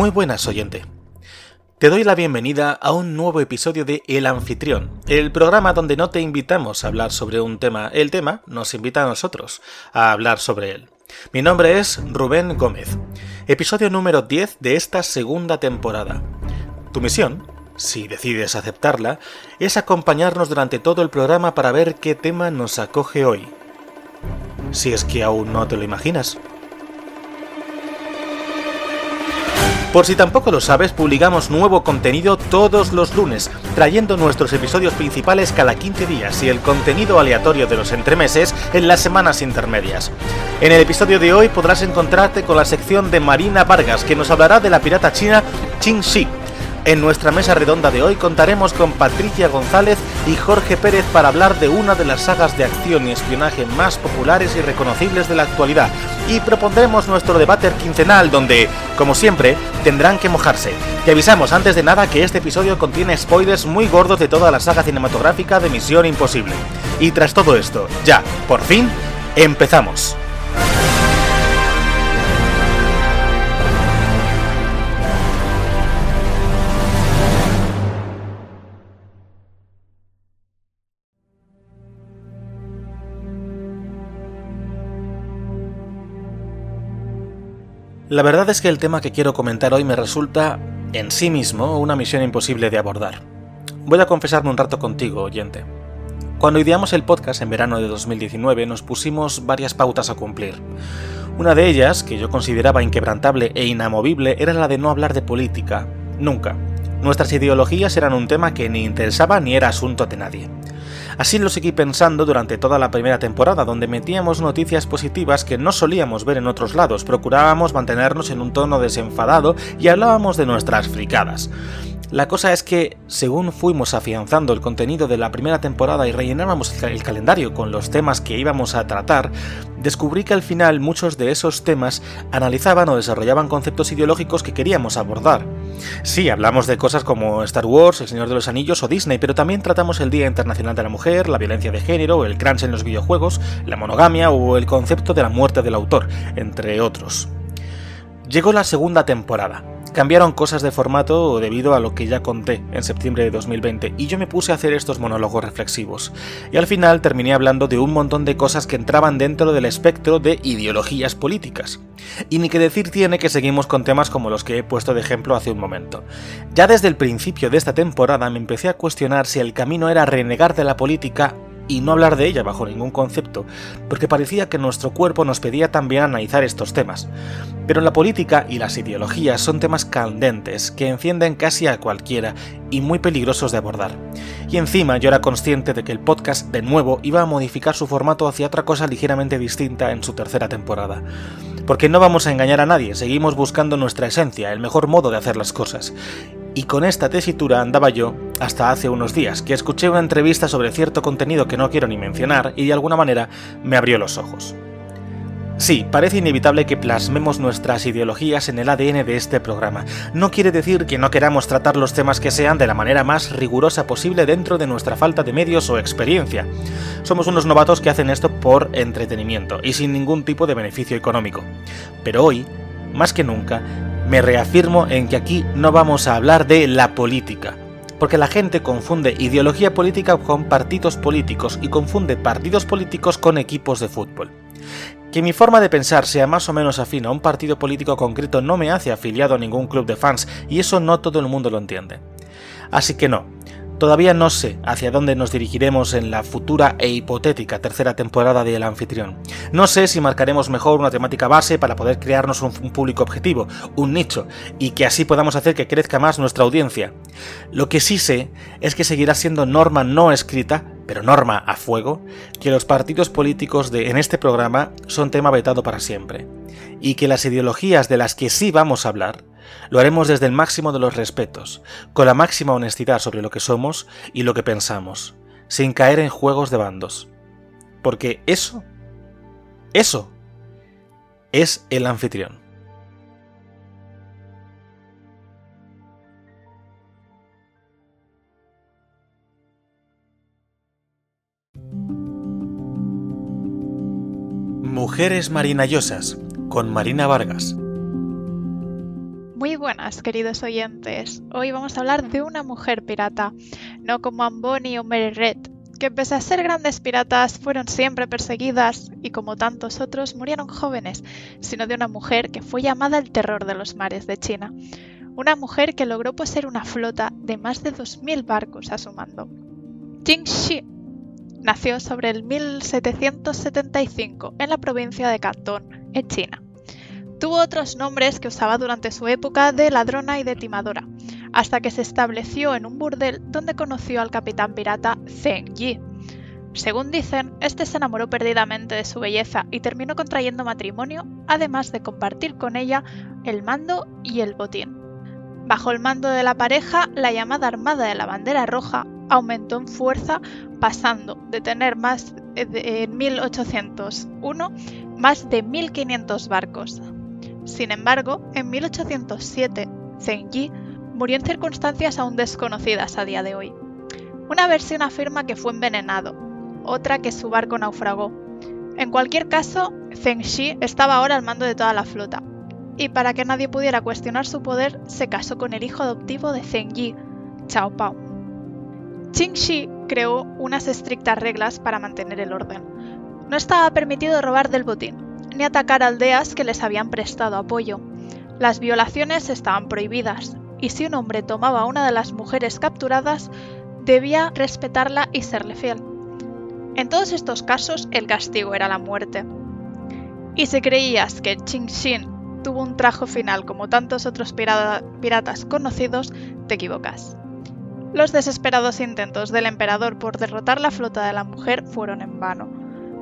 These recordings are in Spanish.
Muy buenas, oyente. Te doy la bienvenida a un nuevo episodio de El Anfitrión, el programa donde no te invitamos a hablar sobre un tema, el tema nos invita a nosotros a hablar sobre él. Mi nombre es Rubén Gómez, episodio número 10 de esta segunda temporada. Tu misión, si decides aceptarla, es acompañarnos durante todo el programa para ver qué tema nos acoge hoy. Si es que aún no te lo imaginas. Por si tampoco lo sabes, publicamos nuevo contenido todos los lunes, trayendo nuestros episodios principales cada 15 días y el contenido aleatorio de los entremeses en las semanas intermedias. En el episodio de hoy podrás encontrarte con la sección de Marina Vargas, que nos hablará de la pirata china Qin Shi, en nuestra mesa redonda de hoy contaremos con Patricia González y Jorge Pérez para hablar de una de las sagas de acción y espionaje más populares y reconocibles de la actualidad. Y propondremos nuestro debate quincenal donde, como siempre, tendrán que mojarse. Te avisamos antes de nada que este episodio contiene spoilers muy gordos de toda la saga cinematográfica de Misión Imposible. Y tras todo esto, ya, por fin, empezamos. La verdad es que el tema que quiero comentar hoy me resulta, en sí mismo, una misión imposible de abordar. Voy a confesarme un rato contigo, oyente. Cuando ideamos el podcast en verano de 2019 nos pusimos varias pautas a cumplir. Una de ellas, que yo consideraba inquebrantable e inamovible, era la de no hablar de política, nunca. Nuestras ideologías eran un tema que ni interesaba ni era asunto de nadie. Así lo seguí pensando durante toda la primera temporada, donde metíamos noticias positivas que no solíamos ver en otros lados, procurábamos mantenernos en un tono desenfadado y hablábamos de nuestras fricadas. La cosa es que, según fuimos afianzando el contenido de la primera temporada y rellenábamos el calendario con los temas que íbamos a tratar, descubrí que al final muchos de esos temas analizaban o desarrollaban conceptos ideológicos que queríamos abordar. Sí, hablamos de cosas como Star Wars, El Señor de los Anillos o Disney, pero también tratamos el Día Internacional de la Mujer, la violencia de género, el crunch en los videojuegos, la monogamia o el concepto de la muerte del autor, entre otros. Llegó la segunda temporada Cambiaron cosas de formato debido a lo que ya conté en septiembre de 2020 y yo me puse a hacer estos monólogos reflexivos. Y al final terminé hablando de un montón de cosas que entraban dentro del espectro de ideologías políticas. Y ni que decir tiene que seguimos con temas como los que he puesto de ejemplo hace un momento. Ya desde el principio de esta temporada me empecé a cuestionar si el camino era renegar de la política y no hablar de ella bajo ningún concepto, porque parecía que nuestro cuerpo nos pedía también analizar estos temas. Pero la política y las ideologías son temas candentes que encienden casi a cualquiera y muy peligrosos de abordar. Y encima yo era consciente de que el podcast de nuevo iba a modificar su formato hacia otra cosa ligeramente distinta en su tercera temporada. Porque no vamos a engañar a nadie, seguimos buscando nuestra esencia, el mejor modo de hacer las cosas. Y con esta tesitura andaba yo hasta hace unos días, que escuché una entrevista sobre cierto contenido que no quiero ni mencionar y de alguna manera me abrió los ojos. Sí, parece inevitable que plasmemos nuestras ideologías en el ADN de este programa. No quiere decir que no queramos tratar los temas que sean de la manera más rigurosa posible dentro de nuestra falta de medios o experiencia. Somos unos novatos que hacen esto por entretenimiento y sin ningún tipo de beneficio económico. Pero hoy, más que nunca, me reafirmo en que aquí no vamos a hablar de la política, porque la gente confunde ideología política con partidos políticos y confunde partidos políticos con equipos de fútbol. Que mi forma de pensar sea más o menos afín a un partido político concreto no me hace afiliado a ningún club de fans y eso no todo el mundo lo entiende. Así que no, Todavía no sé hacia dónde nos dirigiremos en la futura e hipotética tercera temporada de El Anfitrión. No sé si marcaremos mejor una temática base para poder crearnos un, público objetivo, un nicho, y que así podamos hacer que crezca más nuestra audiencia. Lo que sí sé es que seguirá siendo norma no escrita, pero norma a fuego, que los partidos políticos de, en este programa son tema vetado para siempre, y que las ideologías de las que sí vamos a hablar lo haremos desde el máximo de los respetos, con la máxima honestidad sobre lo que somos y lo que pensamos, sin caer en juegos de bandos. Porque eso, eso, es el anfitrión. Mujeres Marinallosas con Marina Vargas Muy buenas, queridos oyentes. Hoy vamos a hablar de una mujer pirata, no como Amboni o Mary Red, que pese a ser grandes piratas fueron siempre perseguidas y como tantos otros murieron jóvenes, sino de una mujer que fue llamada el terror de los mares de China. Una mujer que logró poseer una flota de más de 2.000 barcos a su mando. Jing Shi nació sobre el 1775 en la provincia de Cantón, en China. Tuvo otros nombres que usaba durante su época de ladrona y de timadora, hasta que se estableció en un burdel donde conoció al capitán pirata Zheng Yi. Según dicen, este se enamoró perdidamente de su belleza y terminó contrayendo matrimonio, además de compartir con ella el mando y el botín. Bajo el mando de la pareja, la llamada Armada de la Bandera Roja aumentó en fuerza, pasando de tener más en 1801 más de 1.500 barcos, sin embargo, en 1807, Zheng Yi murió en circunstancias aún desconocidas a día de hoy. Una versión afirma que fue envenenado, otra que su barco naufragó. En cualquier caso, Zheng Xi estaba ahora al mando de toda la flota, y para que nadie pudiera cuestionar su poder, se casó con el hijo adoptivo de Zheng Yi, Chao Pao. Qing Shi creó unas estrictas reglas para mantener el orden. No estaba permitido robar del botín, atacar aldeas que les habían prestado apoyo. Las violaciones estaban prohibidas, y si un hombre tomaba a una de las mujeres capturadas, debía respetarla y serle fiel. En todos estos casos, el castigo era la muerte. Y si creías que Ching Xin tuvo un trajo final como tantos otros piratas conocidos, te equivocas. Los desesperados intentos del emperador por derrotar la flota de la mujer fueron en vano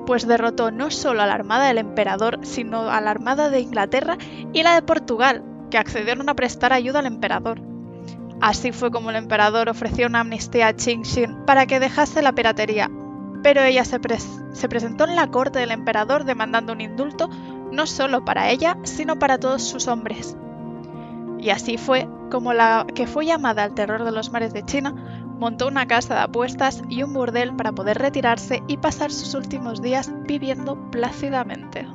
pues derrotó no solo a la armada del emperador, sino a la armada de Inglaterra y la de Portugal, que accedieron a prestar ayuda al emperador. Así fue como el emperador ofreció una amnistía a Qing Xin para que dejase la piratería, pero ella se, se, presentó en la corte del emperador demandando un indulto no solo para ella, sino para todos sus hombres. Y así fue como la que fue llamada el terror de los mares de China montó una casa de apuestas y un burdel para poder retirarse y pasar sus últimos días viviendo plácidamente.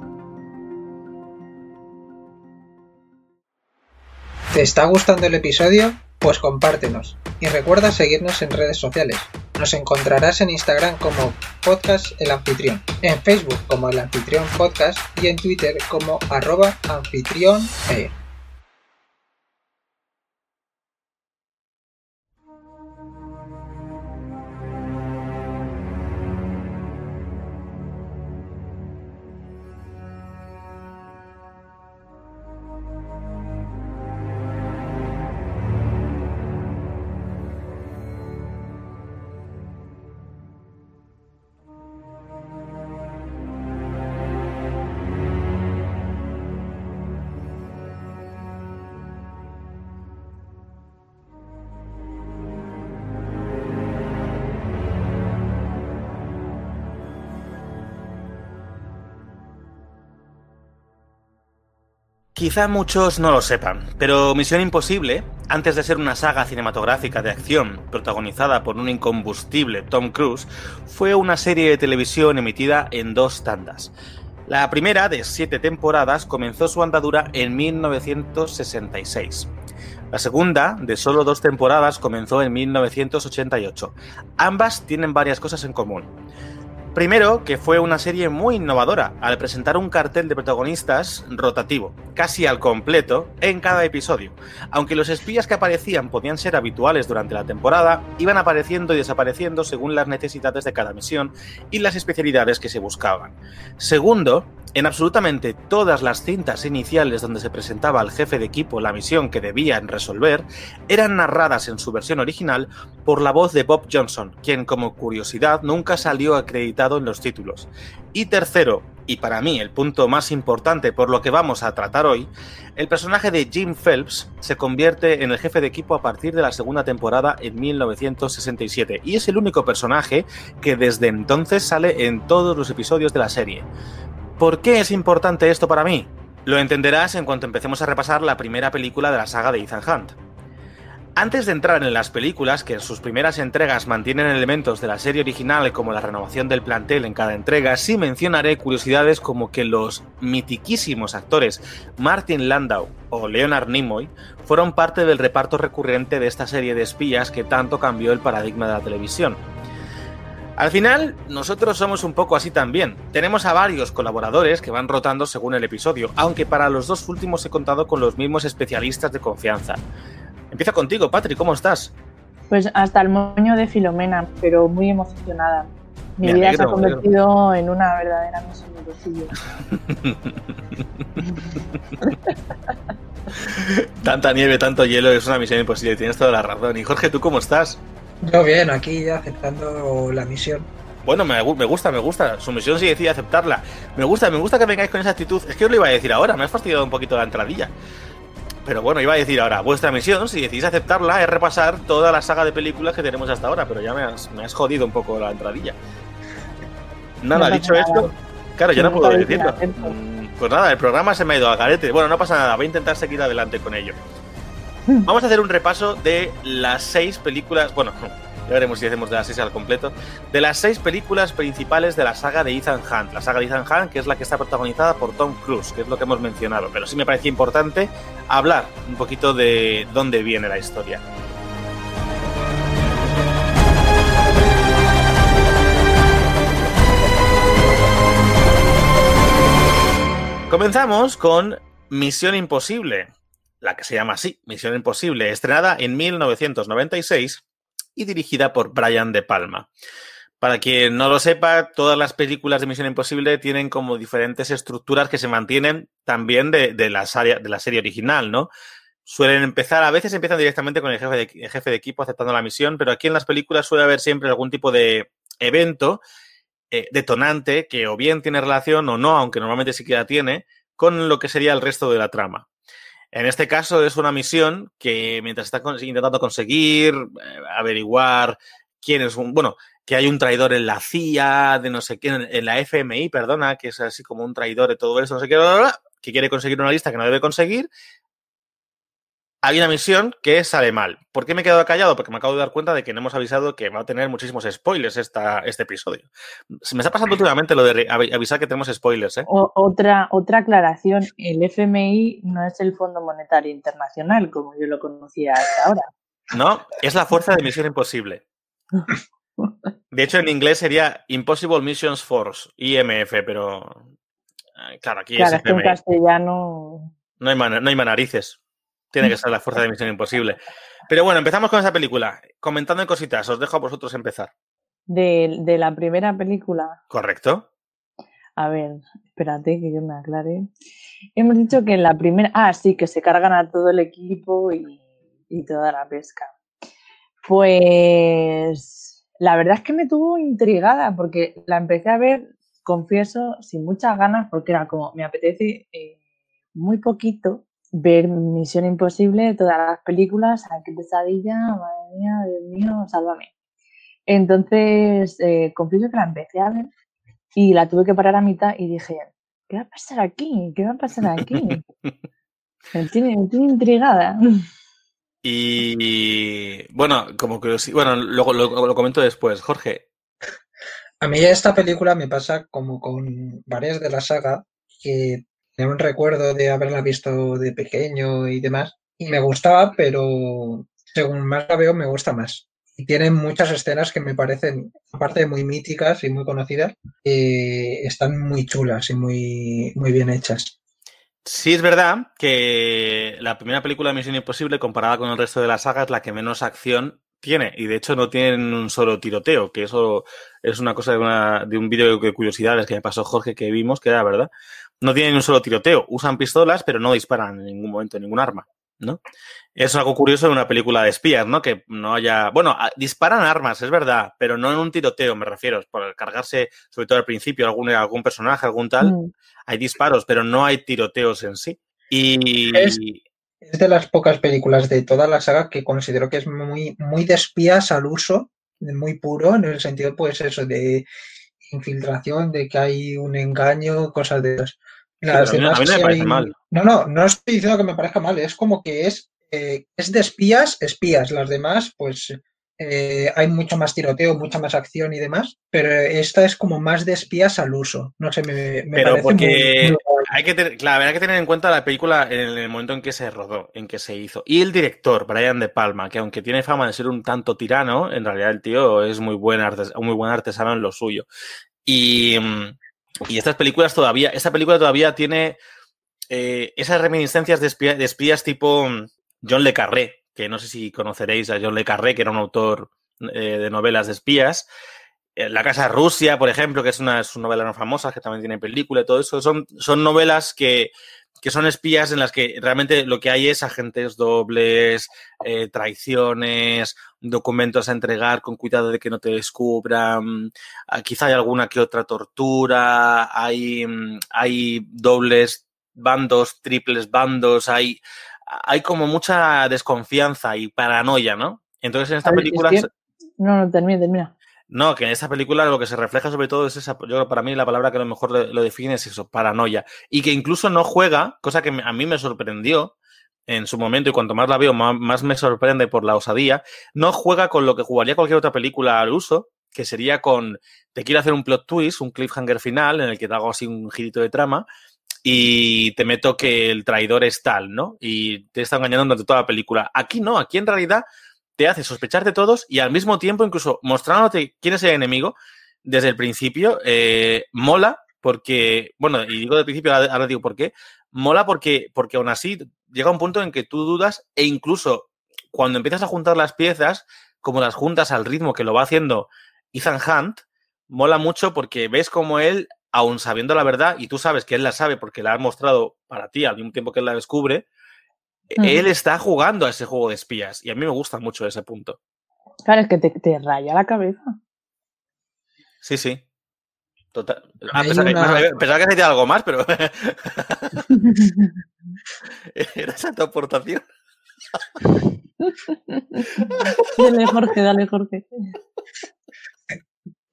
¿Te está gustando el episodio? Pues compártenos y recuerda seguirnos en redes sociales. Nos encontrarás en Instagram como Podcast El Anfitrión, en Facebook como El Anfitrión Podcast y en Twitter como arroba anfitrión. Quizá muchos no lo sepan, pero Misión Imposible, antes de ser una saga cinematográfica de acción protagonizada por un incombustible Tom Cruise, fue una serie de televisión emitida en dos tandas. La primera, de siete temporadas, comenzó su andadura en 1966. La segunda, de solo dos temporadas, comenzó en 1988. Ambas tienen varias cosas en común. Primero, que fue una serie muy innovadora al presentar un cartel de protagonistas rotativo, casi al completo, en cada episodio. Aunque los espías que aparecían podían ser habituales durante la temporada, iban apareciendo y desapareciendo según las necesidades de cada misión y las especialidades que se buscaban. Segundo, en absolutamente todas las cintas iniciales donde se presentaba al jefe de equipo la misión que debían resolver, eran narradas en su versión original por la voz de Bob Johnson, quien como curiosidad nunca salió acreditado en los títulos. Y tercero, y para mí el punto más importante por lo que vamos a tratar hoy, el personaje de Jim Phelps se convierte en el jefe de equipo a partir de la segunda temporada en 1967 y es el único personaje que desde entonces sale en todos los episodios de la serie. ¿Por qué es importante esto para mí? Lo entenderás en cuanto empecemos a repasar la primera película de la saga de Ethan Hunt. Antes de entrar en las películas, que en sus primeras entregas mantienen elementos de la serie original como la renovación del plantel en cada entrega, sí mencionaré curiosidades como que los mitiquísimos actores Martin Landau o Leonard Nimoy fueron parte del reparto recurrente de esta serie de espías que tanto cambió el paradigma de la televisión. Al final, nosotros somos un poco así también. Tenemos a varios colaboradores que van rotando según el episodio, aunque para los dos últimos he contado con los mismos especialistas de confianza. Empieza contigo, Patrick, ¿cómo estás? Pues hasta el moño de Filomena, pero muy emocionada. Mi vida se ha convertido en una verdadera misión imposible. Tanta nieve, tanto hielo, es una misión imposible, tienes toda la razón. Y Jorge, ¿tú cómo estás? Yo bien, aquí aceptando la misión. Bueno, me, gusta, me gusta. Su misión sí decide aceptarla. Me gusta, me gusta que vengáis con esa actitud. Es que os lo iba a decir ahora, me has fastidiado un poquito la entradilla. Pero bueno, iba a decir ahora, vuestra misión, si decidís aceptarla, es repasar toda la saga de películas que tenemos hasta ahora, pero ya me has, me has jodido un poco la entradilla. Nada, dicho esto, claro, yo no puedo decirlo. Mm, pues nada, el programa se me ha ido a garete. Bueno, no pasa nada, voy a intentar seguir adelante con ello. Vamos a hacer un repaso de las seis películas, bueno, ya veremos si hacemos de las seis al completo, de las seis películas principales de la saga de Ethan Hunt. La saga de Ethan Hunt, que es la que está protagonizada por Tom Cruise, que es lo que hemos mencionado. Pero sí me parece importante hablar un poquito de dónde viene la historia. Comenzamos con Misión Imposible, la que se llama así, Misión Imposible, estrenada en 1996 y dirigida por Brian De Palma. Para quien no lo sepa, todas las películas de Misión Imposible tienen como diferentes estructuras que se mantienen también de, la, de la serie original, ¿no? Suelen empezar, a veces empiezan directamente con el jefe, de, jefe de equipo aceptando la misión, pero aquí en las películas suele haber siempre algún tipo de evento eh, detonante que o bien tiene relación o no, aunque normalmente sí que la tiene, con lo que sería el resto de la trama. En este caso es una misión que mientras está intentando conseguir, eh, averiguar quién es un, bueno, que hay un traidor en la CIA, de no sé qué, en la FMI, perdona, que es así como un traidor de todo eso, no sé qué, que quiere conseguir una lista que no debe conseguir, hay una misión que sale mal. ¿Por qué me he quedado callado? Porque me acabo de dar cuenta de que no hemos avisado que va a tener muchísimos spoilers esta, este episodio. Se me está pasando últimamente lo de avisar que tenemos spoilers. ¿eh? otra, otra aclaración, el FMI no es el Fondo Monetario Internacional, como yo lo conocía hasta ahora. No, es la Fuerza de Misión Imposible. De hecho, en inglés sería Impossible Missions Force, IMF, pero eh, claro, aquí es, FMI. en castellano... No hay, no hay manarices. Tiene que ser la fuerza de Misión Imposible. Pero bueno, empezamos con esa película. Comentando en cositas, os dejo a vosotros empezar. De, la primera película. Correcto. A ver, espérate que yo me aclare. Hemos dicho que en la primera. Ah, sí, que se cargan a todo el equipo y, y toda la pesca. Pues la verdad es que me tuvo intrigada porque la empecé a ver, confieso, sin muchas ganas, porque era como, me apetece eh, muy poquito ver Misión Imposible, todas las películas, qué pesadilla, madre mía, Dios mío, sálvame. Entonces, eh, confieso que la empecé a ver y la tuve que parar a mitad y dije, ¿qué va a pasar aquí? ¿Qué va a pasar aquí? me, tiene, intrigada. Y bueno, como que bueno, luego lo, lo, comento después. Jorge. A mí esta película me pasa como con varias de la saga que tengo un recuerdo de haberla visto de pequeño y demás. Y me gustaba, pero según más la veo, me gusta más. Y tiene muchas escenas que me parecen, aparte de muy míticas y muy conocidas, eh, están muy chulas y muy, muy bien hechas. Sí, es verdad que la primera película de Misión Imposible, comparada con el resto de la saga, es la que menos acción tiene. Y de hecho no tienen un solo tiroteo, que eso es una cosa de, una, de un vídeo de curiosidades que me pasó Jorge que vimos, que era verdad no tienen un solo tiroteo. Usan pistolas, pero no disparan en ningún momento ningún arma, ¿no? Es algo curioso en una película de espías, ¿no? Que no haya... Bueno, disparan armas, es verdad, pero no en un tiroteo, me refiero. Por cargarse, sobre todo al principio, algún, algún personaje, algún tal, mm. hay disparos, pero no hay tiroteos en sí. Y... Es, de las pocas películas de toda la saga que considero que es muy, muy de espías al uso, muy puro, en el sentido, pues eso, de infiltración, de que hay un engaño, cosas de a mí, no me parece mal. No, no, no estoy diciendo que me parezca mal, es como que es eh, es de espías, espías. Las demás, pues eh, hay mucho más tiroteo, mucha más acción y demás, pero esta es como más de espías al uso. No sé, me, me Pero parece porque muy- hay que, tener, claro, hay que tener en cuenta la película en el momento en que se rodó, en que se hizo. Y el director, Brian De Palma, que aunque tiene fama de ser un tanto tirano, en realidad el tío es muy buen, artes- muy buen artesano en lo suyo. Y, mm, y estas películas todavía, esta película todavía tiene eh, esas reminiscencias de, de espías tipo mm, John Le Carré, que no sé si conoceréis a John Le Carré, que era un autor eh, de novelas de espías. Eh, La Casa Rusia, por ejemplo, que es una, es una novela no famosa, que también tiene película y todo eso, son, son novelas que, que son espías en las que realmente lo que hay es agentes dobles, eh, traiciones, documentos a entregar con cuidado de que no te descubran, ah, quizá hay alguna que otra tortura, hay, mm, hay dobles bandos, triples bandos, hay, hay como mucha desconfianza y paranoia, ¿no? Entonces en esta A ver, es película... que- No, no, termina, termina. No, que en esta película lo que se refleja sobre todo es esa, yo para mí la palabra que a lo mejor lo, define es eso, paranoia. Y que incluso no juega, cosa que a mí me sorprendió en su momento y cuanto más la veo, más, más me sorprende por la osadía, no juega con lo que jugaría cualquier otra película al uso, que sería con, te quiero hacer un plot twist, un cliffhanger final en el que te hago así un girito de trama y te meto que el traidor es tal, ¿no? Y te está engañando durante toda la película. Aquí no, aquí en realidad te hace sospechar de todos y al mismo tiempo incluso mostrándote quién es el enemigo desde el principio, eh, mola porque, bueno, y digo del principio, ahora, digo por qué, mola porque, porque aún así llega un punto en que tú dudas e incluso cuando empiezas a juntar las piezas, como las juntas al ritmo que lo va haciendo Ethan Hunt, mola mucho porque ves como él, aun sabiendo la verdad, y tú sabes que él la sabe porque la ha mostrado para ti al mismo tiempo que él la descubre, Él está jugando a ese juego de espías y a mí me gusta mucho ese punto. Claro, es que te, te raya la cabeza. Sí, sí. Total. Ah, pensaba, que- una- pensaba que decía algo más, pero era esa tu aportación. dale, Jorge, dale, Jorge.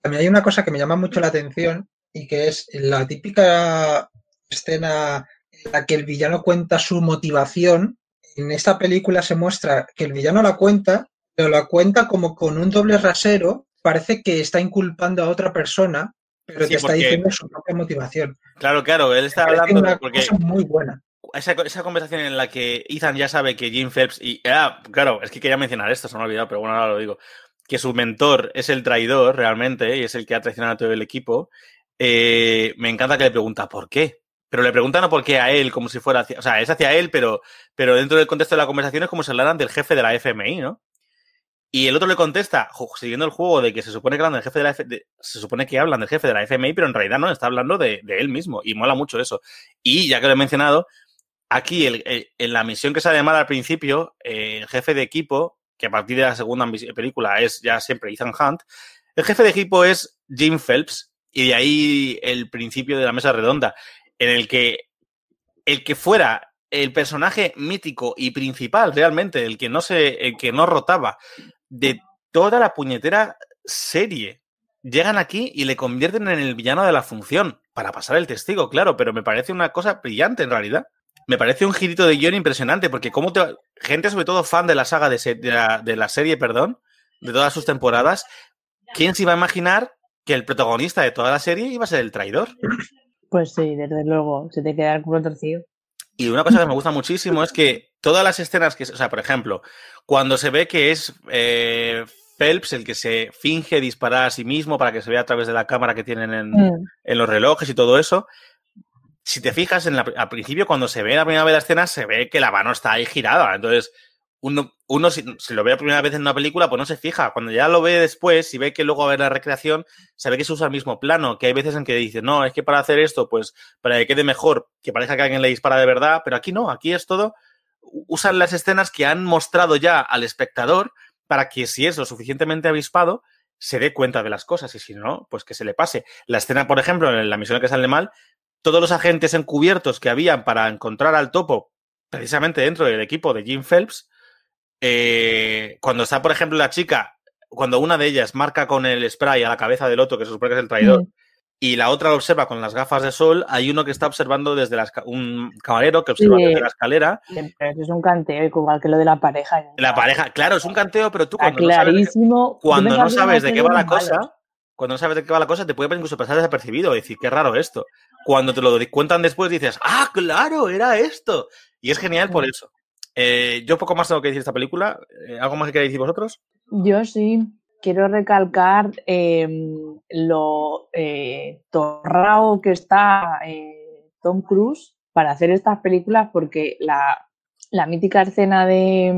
También hay una cosa que me llama mucho la atención y que es la típica escena en la que el villano cuenta su motivación. En esta película se muestra que el villano la cuenta, pero la cuenta como con un doble rasero. Parece que está inculpando a otra persona, pero Sí, te está porque- diciendo su propia motivación. Claro, claro, él está hablando una porque cosa muy buena. esa, esa conversación en la que Ethan ya sabe que Jim Phelps y ah, claro, es que quería mencionar esto, se me ha olvidado, pero bueno, ahora lo digo, que su mentor es el traidor realmente y es el que ha traicionado a todo el equipo. eh, me encanta que le pregunta por qué. Pero le pregunta no por qué a él, como si fuera hacia, o sea, es hacia él, pero, pero dentro del contexto de la conversación es como si hablaran del jefe de la FMI, ¿no? Y el otro le contesta, siguiendo el juego de que se supone que hablan del jefe de la se supone que hablan del jefe de la FMI, pero en realidad no, está hablando de, él mismo. Y mola mucho eso. Y ya que lo he mencionado, aquí el- en la misión que sale mal al principio, eh, el jefe de equipo, que a partir de la segunda película es ya siempre Ethan Hunt, el jefe de equipo es Jim Phelps, y de ahí el principio de la mesa redonda, en el que el que fuera el personaje mítico y principal realmente, el que no se, el que no rotaba de toda la puñetera serie, llegan aquí y le convierten en el villano de la función para pasar el testigo, claro, pero me parece una cosa brillante en realidad. Me parece un girito de guion impresionante, porque como te... gente sobre todo fan de la saga de, la, de la serie, perdón, de todas sus temporadas, ¿quién se iba a imaginar que el protagonista de toda la serie iba a ser el traidor? Pues sí, desde luego, se te queda el culo torcido. Y una cosa que me gusta muchísimo es que todas las escenas que, o sea, por ejemplo, cuando se ve que es eh, Phelps el que se finge disparar a sí mismo para que se vea a través de la cámara que tienen en, Mm, en los relojes y todo eso, si te fijas, en la- al principio cuando se ve la primera vez la escena, se ve que la mano está ahí girada. Entonces, uno, uno si, lo ve la primera vez en una película, pues no se fija. Cuando ya lo ve después y ve que luego va a ver la recreación, se ve que se usa el mismo plano, que hay veces en que dice, no, es que para hacer esto, pues para que quede mejor, que parezca que alguien le dispara de verdad, pero aquí no, aquí es todo, usan las escenas que han mostrado ya al espectador para que si es lo suficientemente avispado, se dé cuenta de las cosas y si no, pues que se le pase. La escena, por ejemplo, en la misión que sale mal, todos los agentes encubiertos que habían para encontrar al topo, precisamente dentro del equipo de Jim Phelps, eh, cuando está, por ejemplo, la chica, cuando una de ellas marca con el spray a la cabeza del otro, que se supone que es el traidor, mm. y la otra lo observa con las gafas de sol, hay uno que está observando desde la un camarero que observa desde la escalera. Pero es un canteo, igual que lo de la pareja. La pareja, claro, es un canteo, pero tú cuando clarísimo. no sabes, cuando no sabes de qué va la cosa, cuando no sabes de qué va la cosa, te puede incluso pasar desapercibido, decir, qué raro esto. Cuando te lo cuentan después dices, ah, claro, era esto. Y es genial por eso. Eh, yo poco más tengo que decir esta película. Eh, ¿Algo más que queréis decir vosotros? Yo sí. Quiero recalcar em, lo eh, torrao que está Tom Cruise para hacer estas películas porque la, la mítica escena de,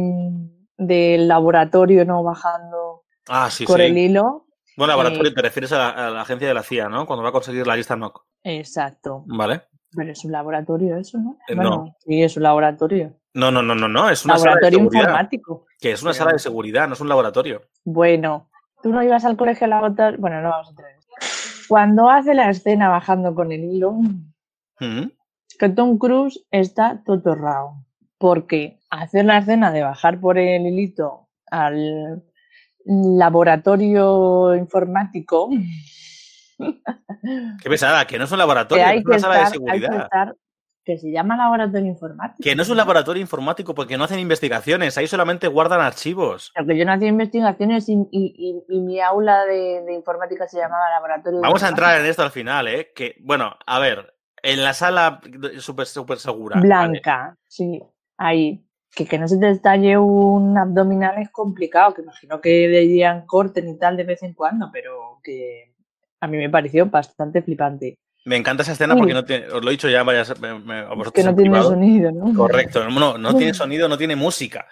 del laboratorio no bajando ah, por el hilo bueno, laboratorio, eh, te refieres a la, agencia de la CIA, ¿no? Cuando va a conseguir la lista NOC. Exacto. Vale. Pero es un laboratorio eso, ¿no? Eh, no. Sí, es un laboratorio. No, no, no, no, no. Es una laboratorio sala de seguridad. informático. Que es una sala de seguridad, no es un laboratorio. Bueno, tú no ibas al colegio laboratorio. Bueno, no vamos a tener. Cuando hace la escena bajando con el hilo, ¿Mm? que Tom Cruise está totorrao. Porque hacer la escena de bajar por el hilito al laboratorio informático. Qué pesada, que no es un laboratorio, es una sala de seguridad. Que, se llama laboratorio informático. Que no es un laboratorio informático porque no hacen investigaciones, ahí solamente guardan archivos. Porque yo no hacía investigaciones y, mi aula de, informática se llamaba laboratorio. Vamos a entrar en esto al final, ¿eh? Que, bueno, a ver, en la sala súper super segura. Blanca, sí, ahí que, que no se te estalle un abdominal es complicado, que imagino que dirían corten y tal de vez en cuando, pero que a mí me pareció bastante flipante. Me encanta esa escena porque no tiene, os lo he dicho ya varias me, Que no tiene sonido, ¿no? Correcto, no, no tiene sonido, no tiene música.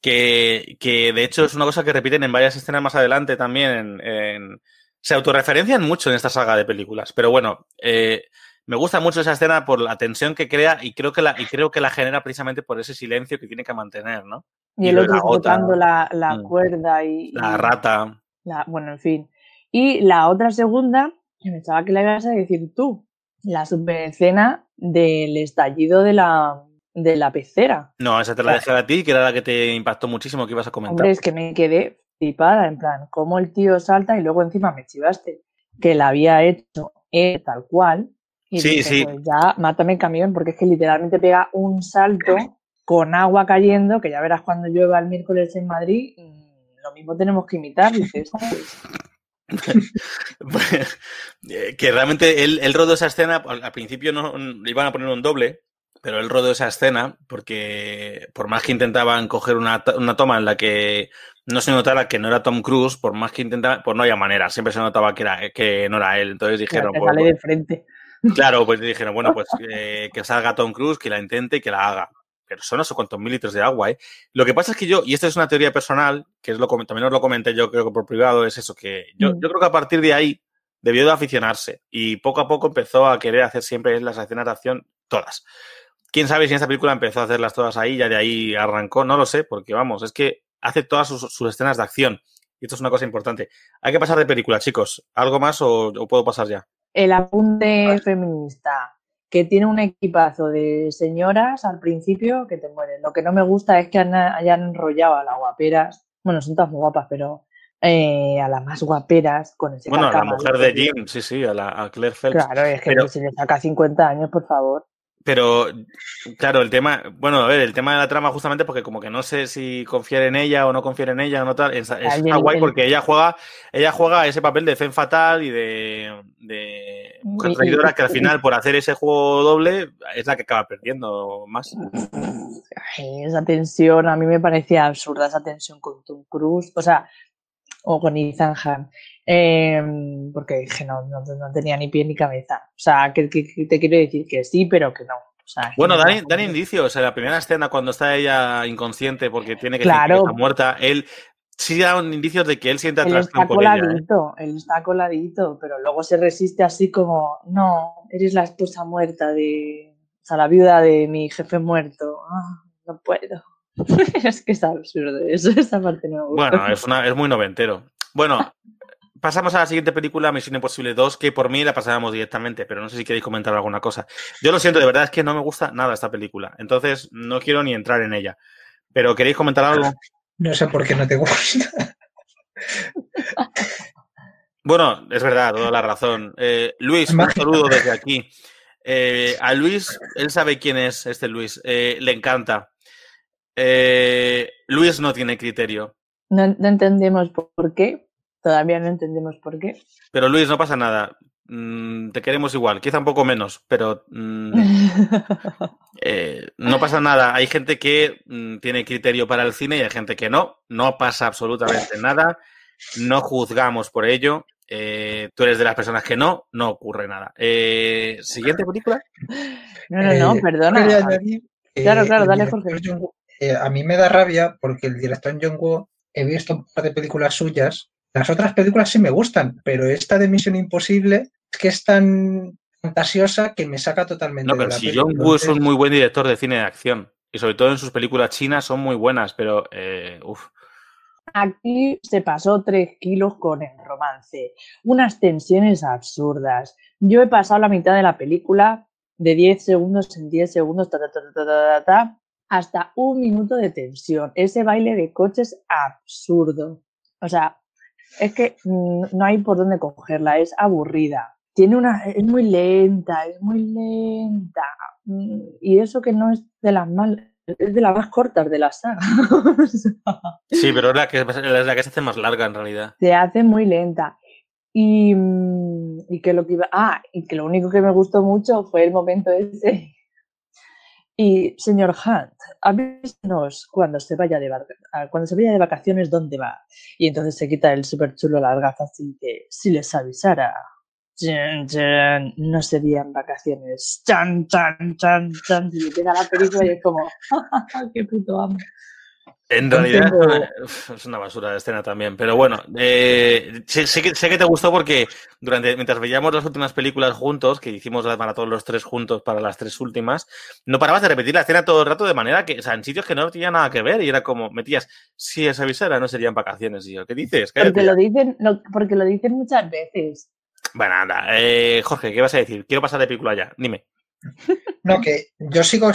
Que, que, de hecho es una cosa que repiten en varias escenas más adelante también. En, se autorreferencian mucho en esta saga de películas. Pero bueno, eh, me gusta mucho esa escena por la tensión que crea y creo que la, y creo que la genera precisamente por ese silencio que tiene que mantener, ¿no? Y, el otro botando la, la mm. cuerda y. La rata. bueno, en fin. Y la otra segunda, me pensaba que la ibas a decir tú, la super escena del estallido de la, de la pecera. No, esa te la dejé a ti, que era la que te impactó muchísimo que ibas a comentar. Hombre, es que me quedé flipada, en plan, cómo el tío salta y luego encima me chivaste que la había hecho eh, tal cual sí, sí. Pues ya mátame el camión, porque es que literalmente pega un salto con agua cayendo, que ya verás cuando llueva el miércoles en Madrid, mm, lo mismo tenemos que imitar, dices. Pues, eh, que realmente él, él, rodó esa escena, al principio no iban a poner un doble, pero él rodó esa escena porque por más que intentaban coger una, una, toma en la que no se notara que no era Tom Cruise, por más que intentaban, pues no había manera, siempre se notaba que, era, que no era él. Entonces dijeron... Pues, de frente. Claro, pues dijeron, bueno, pues eh, que salga Tom Cruise, que la intente y que la haga. Pero son no sé cuántos mililitros de agua, ¿eh? Lo que pasa es que yo, y esta es una teoría personal, que es lo también os lo comenté yo creo que por privado, es eso, que yo, mm. yo creo que a partir de ahí debió de aficionarse y poco a poco empezó a querer hacer siempre las escenas de acción todas. Quién sabe si en esta película empezó a hacerlas todas ahí, ya de ahí arrancó, no lo sé, porque vamos, es que hace todas sus, escenas de acción. Y esto es una cosa importante. Hay que pasar de película, chicos. ¿Algo más o puedo pasar ya? el apunte feminista, que tiene un equipazo de señoras al principio que te mueren. Lo que no me gusta es que hayan enrollado a las guaperas, bueno, son todas muy guapas, pero eh, a las más guaperas con ese Bueno, a la mujer de Jim, sí, sí, a, la, a Claire Phelps. Claro, es que se le saca 50 años, por favor. Pero, claro, el tema, bueno, a ver, el tema de la trama justamente porque como que no sé si confiar en ella o no confiar en ella o no tal, es, está guay porque ella juega, ella juega ese papel de Fen Fatal y de, de mujer traidora que al final por hacer ese juego doble es la que acaba perdiendo más. esa tensión, a mí me parecía absurda esa tensión con Tom Cruise, o sea, o con Ethan Hunt. Em, porque dije, no, no, tenía ni pie ni cabeza. O sea, que, te quiero decir que sí, pero que no. bueno, dan, indicios. En la primera escena, cuando está ella inconsciente porque tiene que claro. estar muerta, él sí da indicios de que él siente atracción él está coladito, Él está coladito, pero luego se resiste así como, no, eres la esposa muerta de... O sea, la viuda de mi jefe muerto. Ah, no puedo. es que es absurdo eso, esa parte no me gusta. Bueno, es, una, es muy noventero. Bueno, pasamos a la siguiente película, Misión Imposible 2, que por mí la pasábamos directamente, pero no sé si queréis comentar alguna cosa. Yo lo siento, de verdad es que no me gusta nada esta película, entonces no quiero ni entrar en ella. Pero ¿queréis comentar algo? No sé por qué no te gusta. Bueno, es verdad, toda la razón. Eh, Luis, un saludo desde aquí. Eh, a Luis, él sabe quién es este Luis, eh, le encanta. Eh, Luis no tiene criterio. No, no entendemos por qué, todavía no entendemos por qué. Pero Luis, no pasa nada. Mm, te queremos igual, quizá un poco menos, pero mm, eh, no pasa nada. Hay gente que mm, tiene criterio para el cine y hay gente que no. No pasa absolutamente nada. No juzgamos por ello. Eh, tú eres de las personas que no, no ocurre nada. Eh, Siguiente película. No, no, no, Eh, perdona. añadir, Claro, eh, claro, dale, Jorge. John eh, a mí me da rabia porque el director John Woo, he visto un par de películas suyas. Las otras películas sí me gustan, pero esta de Misión Imposible es que es tan fantasiosa que me saca totalmente No, de pero la si peli. John Woo es un muy buen director de cine de acción. Y sobre todo en sus películas chinas son muy buenas, pero eh, uf. Aquí se pasó tres kilos con el romance. Unas tensiones absurdas. Yo he pasado la mitad de la película de 10 segundos en 10 segundos, ta, ta, ta, ta, ta, ta, ta, hasta un minuto de tensión. Ese baile de coches absurdo. O sea, es que no hay por dónde cogerla, es aburrida. Tiene una, es muy lenta, es muy lenta. Y eso que no es de las más, es de las más cortas de la saga. Sí, pero es la, que, es la que se hace más larga en realidad. se hace muy lenta. Y, y que lo que iba, ah, y que lo único que me gustó mucho fue el momento ese. Y señor Hunt, avísenos cuando se vaya de ah, cuando se vaya de vacaciones dónde va. Y entonces se quita el súper chulo gafas y dice, si les avisara, no serían vacaciones. Chan, chan, chan. Y le queda la película y es como, qué puto amo. En realidad es una- uf, es una basura de escena también. Pero bueno, eh, sé, sé que, sé que te gustó porque durante mientras veíamos las últimas películas juntos, que hicimos la maratón los tres juntos para las tres últimas, no parabas de repetir la escena todo el rato de manera que, o sea, en sitios que no tenía nada que ver y era como, metías, si esa avisara no serían vacaciones. Y yo, ¿qué dices? Cállate Porque ya". lo dicen, porque lo dicen muchas veces. Bueno, anda. Eh, Jorge, ¿qué vas a decir? Quiero pasar de película ya. Dime. No, que yo sigo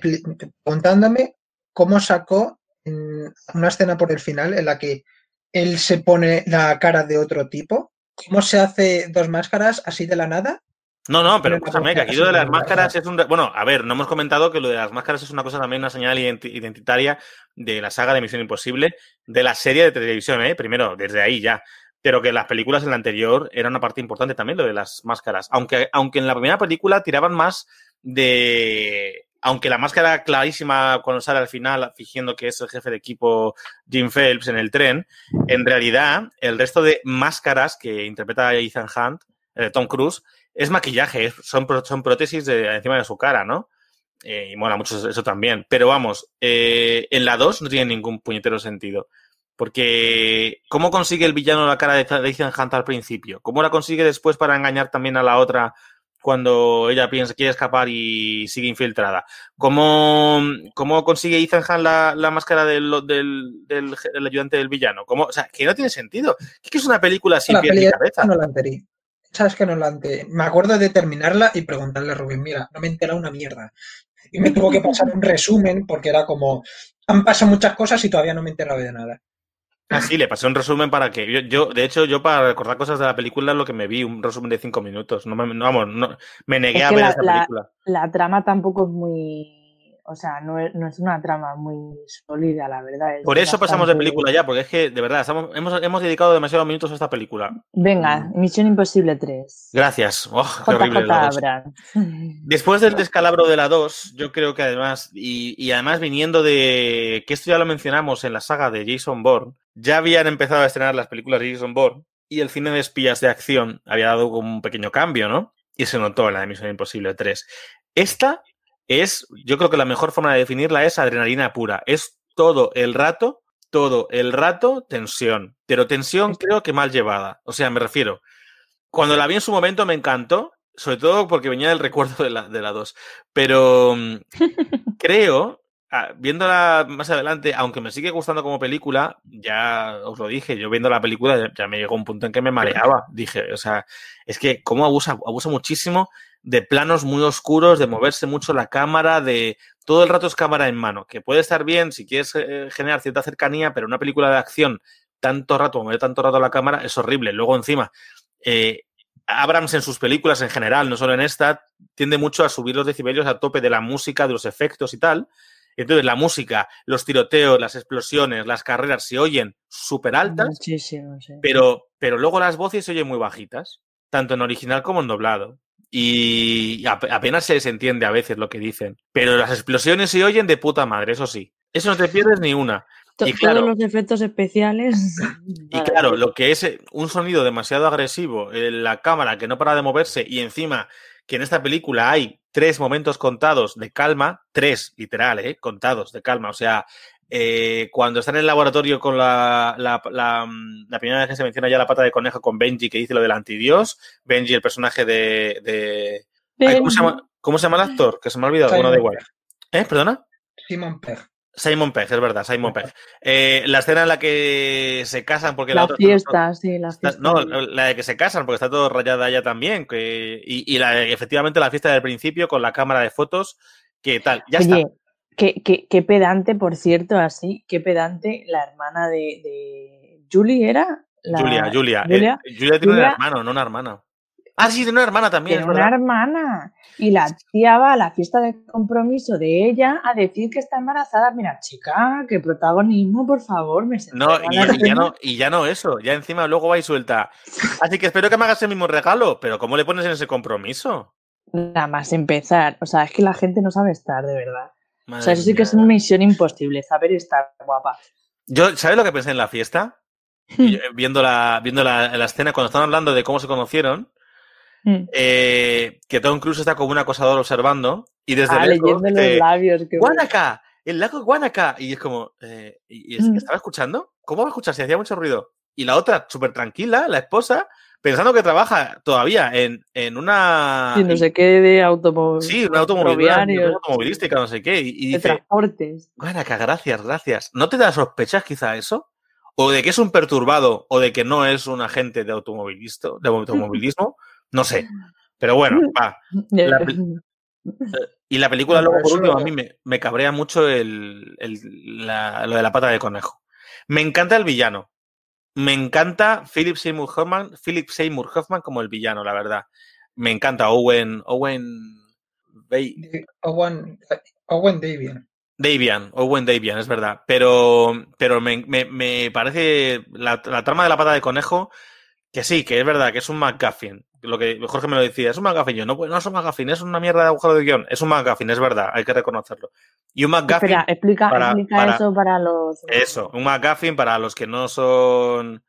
preguntándome cómo sacó mm, una escena por el final en la que él se pone la cara de otro tipo. ¿Cómo se hace dos máscaras así de la nada? No, no, pero escúchame, que aquí lo de las máscaras es un... Bueno, a ver, no hemos comentado que lo de las máscaras es una cosa también, una señal identi- identitaria de la saga de Misión Imposible, de la serie de televisión, ¿eh? Primero, desde ahí ya. Pero que las películas en la anterior era una parte importante también lo de las máscaras. Aunque, aunque en la primera película tiraban más de... Aunque la máscara clarísima cuando sale al final fingiendo que es el jefe de equipo Jim Phelps en el tren, en realidad el resto de máscaras que interpreta Ethan Hunt, eh, Tom Cruise, es maquillaje, son, son prótesis de, encima de su cara, ¿no? Eh, y mola mucho eso, también. Pero vamos, eh, en la 2 no tiene ningún puñetero sentido. Porque, ¿cómo consigue el villano la cara de Ethan Hunt al principio? ¿Cómo la consigue después para engañar también a la otra cuando ella piensa quiere escapar y sigue infiltrada? ¿Cómo, cómo consigue Ethan Hunt la, la máscara del, del, del- del ayudante del villano? ¿Cómo? O sea, que no tiene sentido. Es que es una película sin peli ni cabeza. no la enteré. Sabes que no la enteré. Me acuerdo de terminarla y preguntarle a Rubén, mira, no me he enterado una mierda. Y me tuvo que pasar un resumen porque era como, han pasado muchas cosas y todavía no me he enterado de nada. Ah, sí, le pasé un resumen para que. Yo, yo, de hecho, yo para recordar cosas de la película, lo que me vi, un resumen de cinco minutos. No me, no, vamos, no, me negué Es a ver la- esa la- película. La trama tampoco es muy. O sea, no es, no es una trama muy sólida, la verdad. es Por eso pasamos de película ya, porque es que, de verdad, estamos, hemos, hemos dedicado demasiados minutos a esta película. Venga, Misión Imposible 3. Gracias. Oh, qué horrible la. Después del descalabro de la 2, yo creo que además, y, y además viniendo de que esto ya lo mencionamos en la saga de Jason Bourne, ya habían empezado a estrenar las películas de Jason Bourne y el cine de espías de acción había dado como un pequeño cambio, ¿no? Y se notó en la de Misión Imposible 3. Esta es, yo creo que la mejor forma de definirla es adrenalina pura. Es todo el rato, todo el rato tensión. Pero tensión creo que mal llevada. O sea, me refiero, cuando la vi en su momento me encantó, sobre todo porque venía del recuerdo de la, de la 2. Pero mm, creo, viéndola más adelante, aunque me sigue gustando como película, ya os lo dije, yo viendo la película ya, ya me llegó un punto en que me mareaba. Dije, o sea, es que cómo abusa, abusa muchísimo de planos muy oscuros, de moverse mucho la cámara, de todo el rato es cámara en mano, que puede estar bien si quieres eh, generar cierta cercanía, pero una película de acción tanto rato, mover tanto rato la cámara, es horrible. Luego encima, eh, Abrams en sus películas en general, no solo en esta, tiende mucho a subir los decibelios a tope de la música, de los efectos y tal. Entonces la música, los tiroteos, las explosiones, las carreras se oyen súper altas, Muchísimo, sí. pero, pero luego las voces se oyen muy bajitas, tanto en original como en doblado. Y ap- apenas se les entiende a veces lo que dicen. Pero las explosiones se oyen de puta madre, eso sí. Eso no te pierdes ni una. Y claro- Todos los efectos especiales. Y claro, lo que es eh, un sonido demasiado agresivo, eh, la cámara que no para de moverse y encima que en esta película hay tres momentos contados de calma, tres, literal, ¿eh? contados de calma. O sea, eh, cuando están en el laboratorio con la, la, la, mm, la primera vez que se menciona ya la pata de conejo con Benji que dice lo del antidios, Benji, el personaje de... de- Ay, ¿cómo, se llama, ¿Cómo se llama el actor? Que se me ha olvidado. Bueno, da igual. ¿Eh? ¿Perdona? Simon Pegg. Simon Pegg, es verdad, Simon Pegg. Eh, la escena en la que se casan porque la La fiesta, sí, la fiesta. No, la de que se casan, porque está todo rayada ella también. Que, y y la, efectivamente la fiesta del principio con la cámara de fotos, que tal, ya Oye, está. qué, qué- qué pedante, por cierto, así, qué pedante la hermana de, de Julie era. La- Julia, Julia. eh, Julia Julia tiene un hermano, no una hermana. Ah, sí, tiene una hermana también. Tiene una hermana. Y la tía va a la fiesta de compromiso de ella a decir que está embarazada. Mira, chica, qué protagonismo, por favor. Me No, y, y ya no, y ya no eso, ya encima luego va y suelta. Así que espero que me hagas el mismo regalo, pero ¿cómo le pones en ese compromiso? Nada más empezar. O sea, es que la gente no sabe estar, de verdad. O Madre sea, eso sí que es una misión imposible, saber estar guapa. Yo, ¿sabes lo que pensé en la fiesta? Yo, eh, viendo la, viendo la, la escena, cuando están hablando de cómo se conocieron, Mm. eh, que Tom Cruise está como un acosador observando y desde Ah, lejos leyendo los labios. Guanaca, el lago Guanaca. Y es como, eh, ¿y es- Mm. ¿estaba escuchando? ¿Cómo va a escuchar si hacía mucho ruido? Y la otra, súper tranquila, la esposa, pensando que trabaja todavía en, en una... Sí, no sé qué de automóvil. Sí, una automovilística, automovilística, no sé qué. Y, y de dice, transportes. Guanaca, gracias, gracias. ¿No te da sospechas quizá eso? ¿O de que es un perturbado o de que no es un agente de, automovilista, de automovilismo? No sé. Pero bueno, va. La pel- Y la película, luego, por último, a mí me, me cabrea mucho el, el- la- lo de la pata de conejo. Me encanta el villano. Me encanta Philip Seymour Hoffman, Philip Seymour Hoffman como el villano, la verdad. Me encanta Owen, Owen Owen, Owen Davian. Davian, Owen Davian, es verdad. Pero, pero me, me- me parece la, la trama de la pata de conejo que sí, que es verdad, que es un McGuffin. Lo que Jorge me lo decía, es un McGuffin. Yo, no, pues no es un McGuffin, es una mierda de agujero de guion. Es un McGuffin, es verdad, hay que reconocerlo. Y un McGuffin, Espera, explica, para- explica para- eso para los. eso, un McGuffin para los que no son,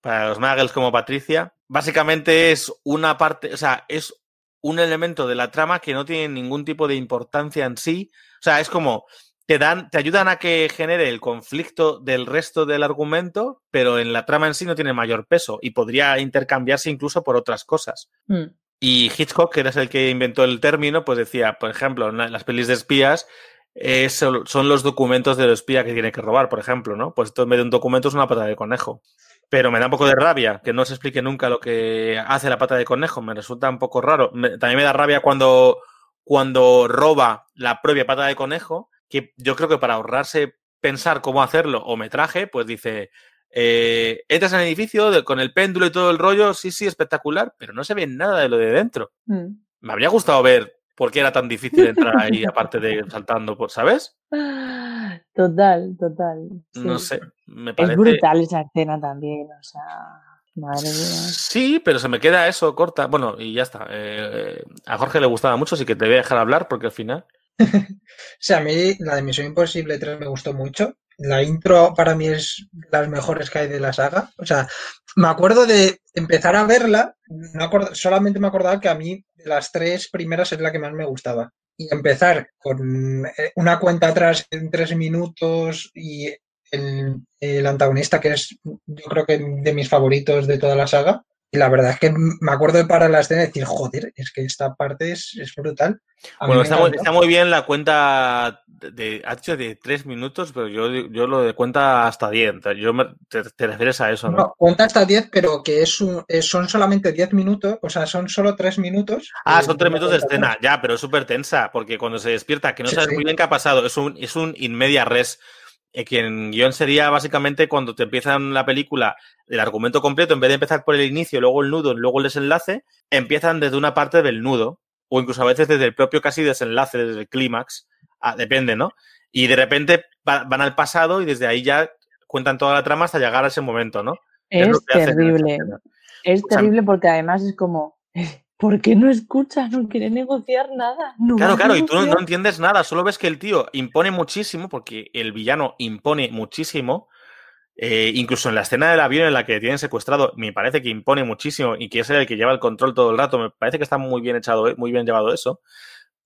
para los muggles como Patricia, básicamente es una parte, o sea, es un elemento de la trama que no tiene ningún tipo de importancia en sí. O sea, es como te dan, te ayudan a que genere el conflicto del resto del argumento, pero en la trama en sí no tiene mayor peso y podría intercambiarse incluso por otras cosas. Mm. Y Hitchcock, que era el que inventó el término, pues decía, por ejemplo, en las pelis de espías eh, son son los documentos del espía que tiene que robar, por ejemplo, ¿no? Pues esto en vez de un documento es una pata de conejo. Pero me da un poco de rabia que no se explique nunca lo que hace la pata de conejo. Me resulta un poco raro. Me- también me da rabia cuando, cuando roba la propia pata de conejo, que yo creo que para ahorrarse pensar cómo hacerlo o metraje, pues dice, eh, entras en el edificio de- con el péndulo y todo el rollo, sí, sí, espectacular, pero no se ve nada de lo de dentro. Mm. Me habría gustado ver por qué era tan difícil entrar ahí, aparte de saltando, por, ¿sabes? Total, total. No sé, me Es parece... brutal esa escena también, o sea, madre mía. Sí, pero se me queda eso corta. Bueno, y ya está. Eh, a Jorge le gustaba mucho, así que te voy a dejar hablar porque al final... O sea, a mí la de Misión Imposible 3 me gustó mucho. La intro para mí es las mejores que hay de la saga. O sea, me acuerdo de empezar a verla, no acord- solamente me acordaba que a mí de las tres primeras es la que más me gustaba. Y empezar con eh, una cuenta atrás en tres minutos y el, el antagonista que es yo creo que de mis favoritos de toda la saga. La verdad es que me acuerdo de parar la escena y decir, joder, es que esta parte es, es brutal. A Bueno, está muy, encantó. está muy bien la cuenta de, de, de tres minutos, pero yo, yo lo de cuenta hasta 10. Yo me- te, te refieres a eso, ¿no? No, cuenta hasta 10, pero que es un- son solamente 10 minutos, o sea, son solo 3 minutos. Ah, eh, son tres minutos de escena, ya, pero es súper tensa, porque cuando se despierta, que no Sí, sabes sí. muy bien qué ha pasado, es un, es un in media res. Eh, que en guion sería básicamente cuando te empiezan la película, el argumento completo, en vez de empezar por el inicio, luego el nudo, luego el desenlace, empiezan desde una parte del nudo, o incluso a veces desde el propio casi desenlace, desde el clímax, ah, depende, ¿no? Y de repente van al pasado y desde ahí ya cuentan toda la trama hasta llegar a ese momento, ¿no? Es, terrible. Es terrible porque además es como, ¿por qué no escucha? No quiere negociar nada. claro, claro, y tú no, entiendes nada, solo ves que el tío impone muchísimo, porque el villano impone muchísimo. Eh, incluso en la escena del avión en la que tienen secuestrado, me parece que impone muchísimo y que es el que lleva el control todo el rato. Me parece que está muy bien echado, muy bien llevado eso.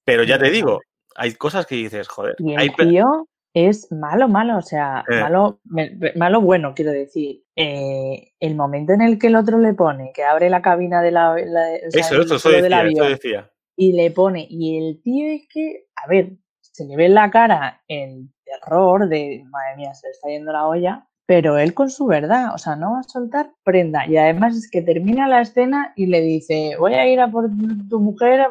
Pero ya te digo, hay cosas que dices, joder. Y el tío es malo, malo, o sea, eh. malo, malo bueno, quiero decir. Eh, el momento en el que el otro le pone, que abre la cabina de la, eso, eso, del avión y le pone, y el tío es que, a ver, se le ve en la cara el terror de, madre mía, se le está yendo la olla, pero él con su verdad, o sea, no va a soltar prenda. Y además es que termina la escena y le dice, voy a ir a por tu mujer,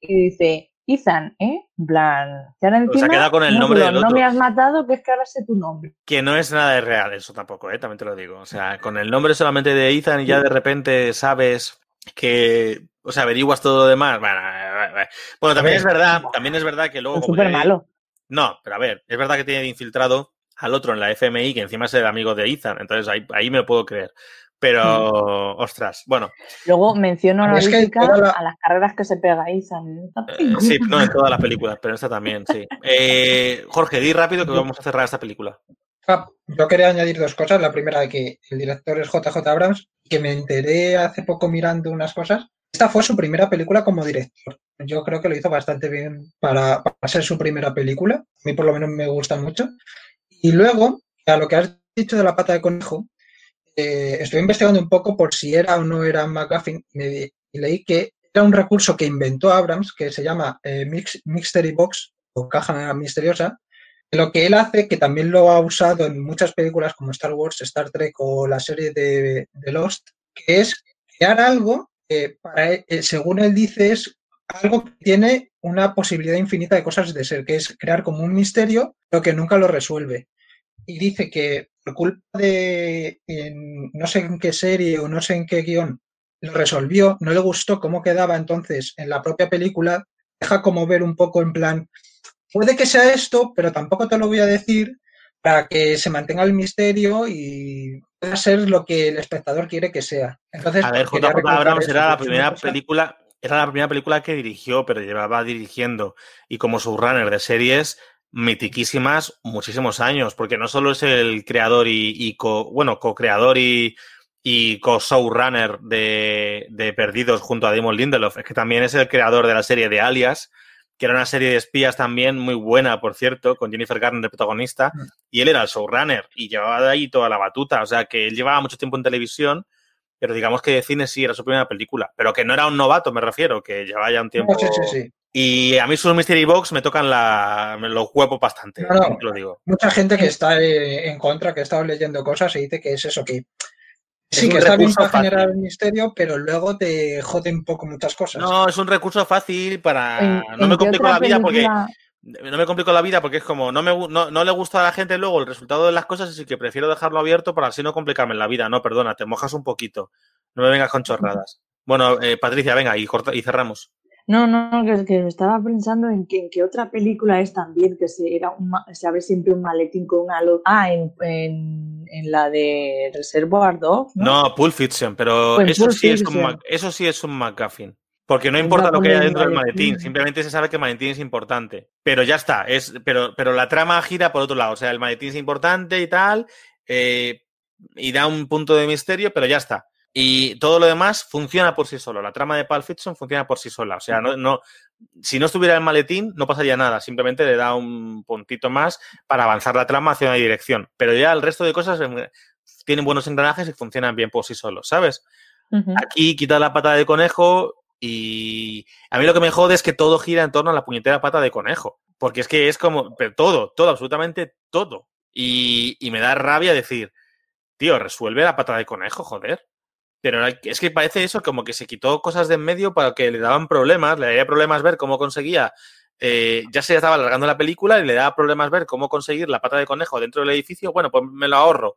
y dice, Ethan, ¿eh? En plan, se ha quedado con el nombre del otro. No me has matado, que es que ahora sé tu nombre. Que no es nada de real eso tampoco, ¿eh? También te lo digo. O sea, con el nombre solamente de Ethan y ya de repente sabes que, o sea, averiguas todo lo demás. Bueno, eh, eh, también es verdad, también es verdad que luego... Es súper malo. No, pero a ver, es verdad que tiene infiltrado al otro en la FMI, que encima es el amigo de Ethan, entonces ahí, ahí me lo puedo creer. Pero, ostras, bueno. Luego menciono a las carreras que se esta película. sí, no en todas las películas, pero en esta también, sí. Eh, Jorge, di rápido que vamos a cerrar esta película. Ah, yo quería añadir dos cosas. La primera, que el director es JJ Abrams, que me enteré hace poco mirando unas cosas. Esta fue su primera película como director. Yo creo que lo hizo bastante bien para, para ser su primera película. A mí por lo menos me gusta mucho. Y luego, a lo que has dicho de la pata de conejo, eh, estoy investigando un poco por si era o no era McGuffin y, leí que era un recurso que inventó Abrams que se llama eh, Mystery Box o caja misteriosa. Lo que él hace, que también lo ha usado en muchas películas como Star Wars, Star Trek o la serie de, Lost, que es crear algo que, para, eh, según él dice, es algo que tiene una posibilidad infinita de cosas de ser, que es crear como un misterio, pero que nunca lo resuelve. Y dice que por culpa de no sé en qué serie o no sé en qué guion lo resolvió, no le gustó cómo quedaba entonces en la propia película, deja como ver un poco en plan, puede que sea esto, pero tampoco te lo voy a decir para que se mantenga el misterio y pueda ser lo que el espectador quiere que sea. Entonces, a ver, JJ Abrams era la primera película, era la primera película que dirigió, pero llevaba dirigiendo y como subrunner de series mitiquísimas muchísimos años, porque no solo es el creador y, co, bueno, co-creador y, y co-showrunner de, de, Perdidos junto a Damon Lindelof, es que también es el creador de la serie de Alias, que era una serie de espías también muy buena, por cierto, con Jennifer Garner de protagonista, mm. y él era el showrunner y llevaba de ahí toda la batuta, o sea que él llevaba mucho tiempo en televisión, pero digamos que de cine sí era su primera película, pero que no era un novato, me refiero, que llevaba ya un tiempo. Sí, sí, sí. Y a mí sus Mystery Box me tocan la, los huevos bastante, lo digo. Mucha gente que está eh, en contra, que ha estado leyendo cosas, y dice que es eso, que sí, que está bien para generar el misterio, pero luego te jode un poco muchas cosas. No, es un recurso fácil para... no me complico la vida porque... No me complico la vida porque es como, no, me, no, no, le gusta a la gente luego el resultado de las cosas, así que prefiero dejarlo abierto para así no complicarme la vida. No, perdona, te mojas un poquito. No me vengas con chorradas. Bueno, eh, Patricia, venga, y, corta, y cerramos. No, no, que, que estaba pensando en que, en otra película es también que se, era se abre siempre un maletín con una luz. Ah, en, en, la de Reservoir Dogs. ¿no? no, Pulp Fiction, pero pues eso sí, es un, eso sí es un McGuffin. Porque no importa lo que haya dentro del maletín, simplemente se sabe que el maletín es importante. Pero ya está, es, pero, pero la trama gira por otro lado. O sea, el maletín es importante y tal, eh, y da un punto de misterio, pero ya está. Y todo lo demás funciona por sí solo. La trama de Pulp Fiction funciona por sí sola. O sea, no, no, si no estuviera el maletín, no pasaría nada. Simplemente le da un puntito más para avanzar la trama hacia una dirección. Pero ya el resto de cosas em, tienen buenos engranajes y funcionan bien por sí solos, ¿sabes? Aquí quita la pata de conejo y a mí lo que me jode es que todo gira en torno a la puñetera pata de conejo. Porque es que es como, pero todo, todo, absolutamente todo. Y, y me da rabia decir, tío, resuelve la pata de conejo, joder. Pero es que parece eso, como que se quitó cosas de en medio para que le daban problemas, le daría problemas ver cómo conseguía eh, ya se estaba alargando la película y le daba problemas ver cómo conseguir la pata de conejo dentro del edificio. Bueno, pues me lo ahorro.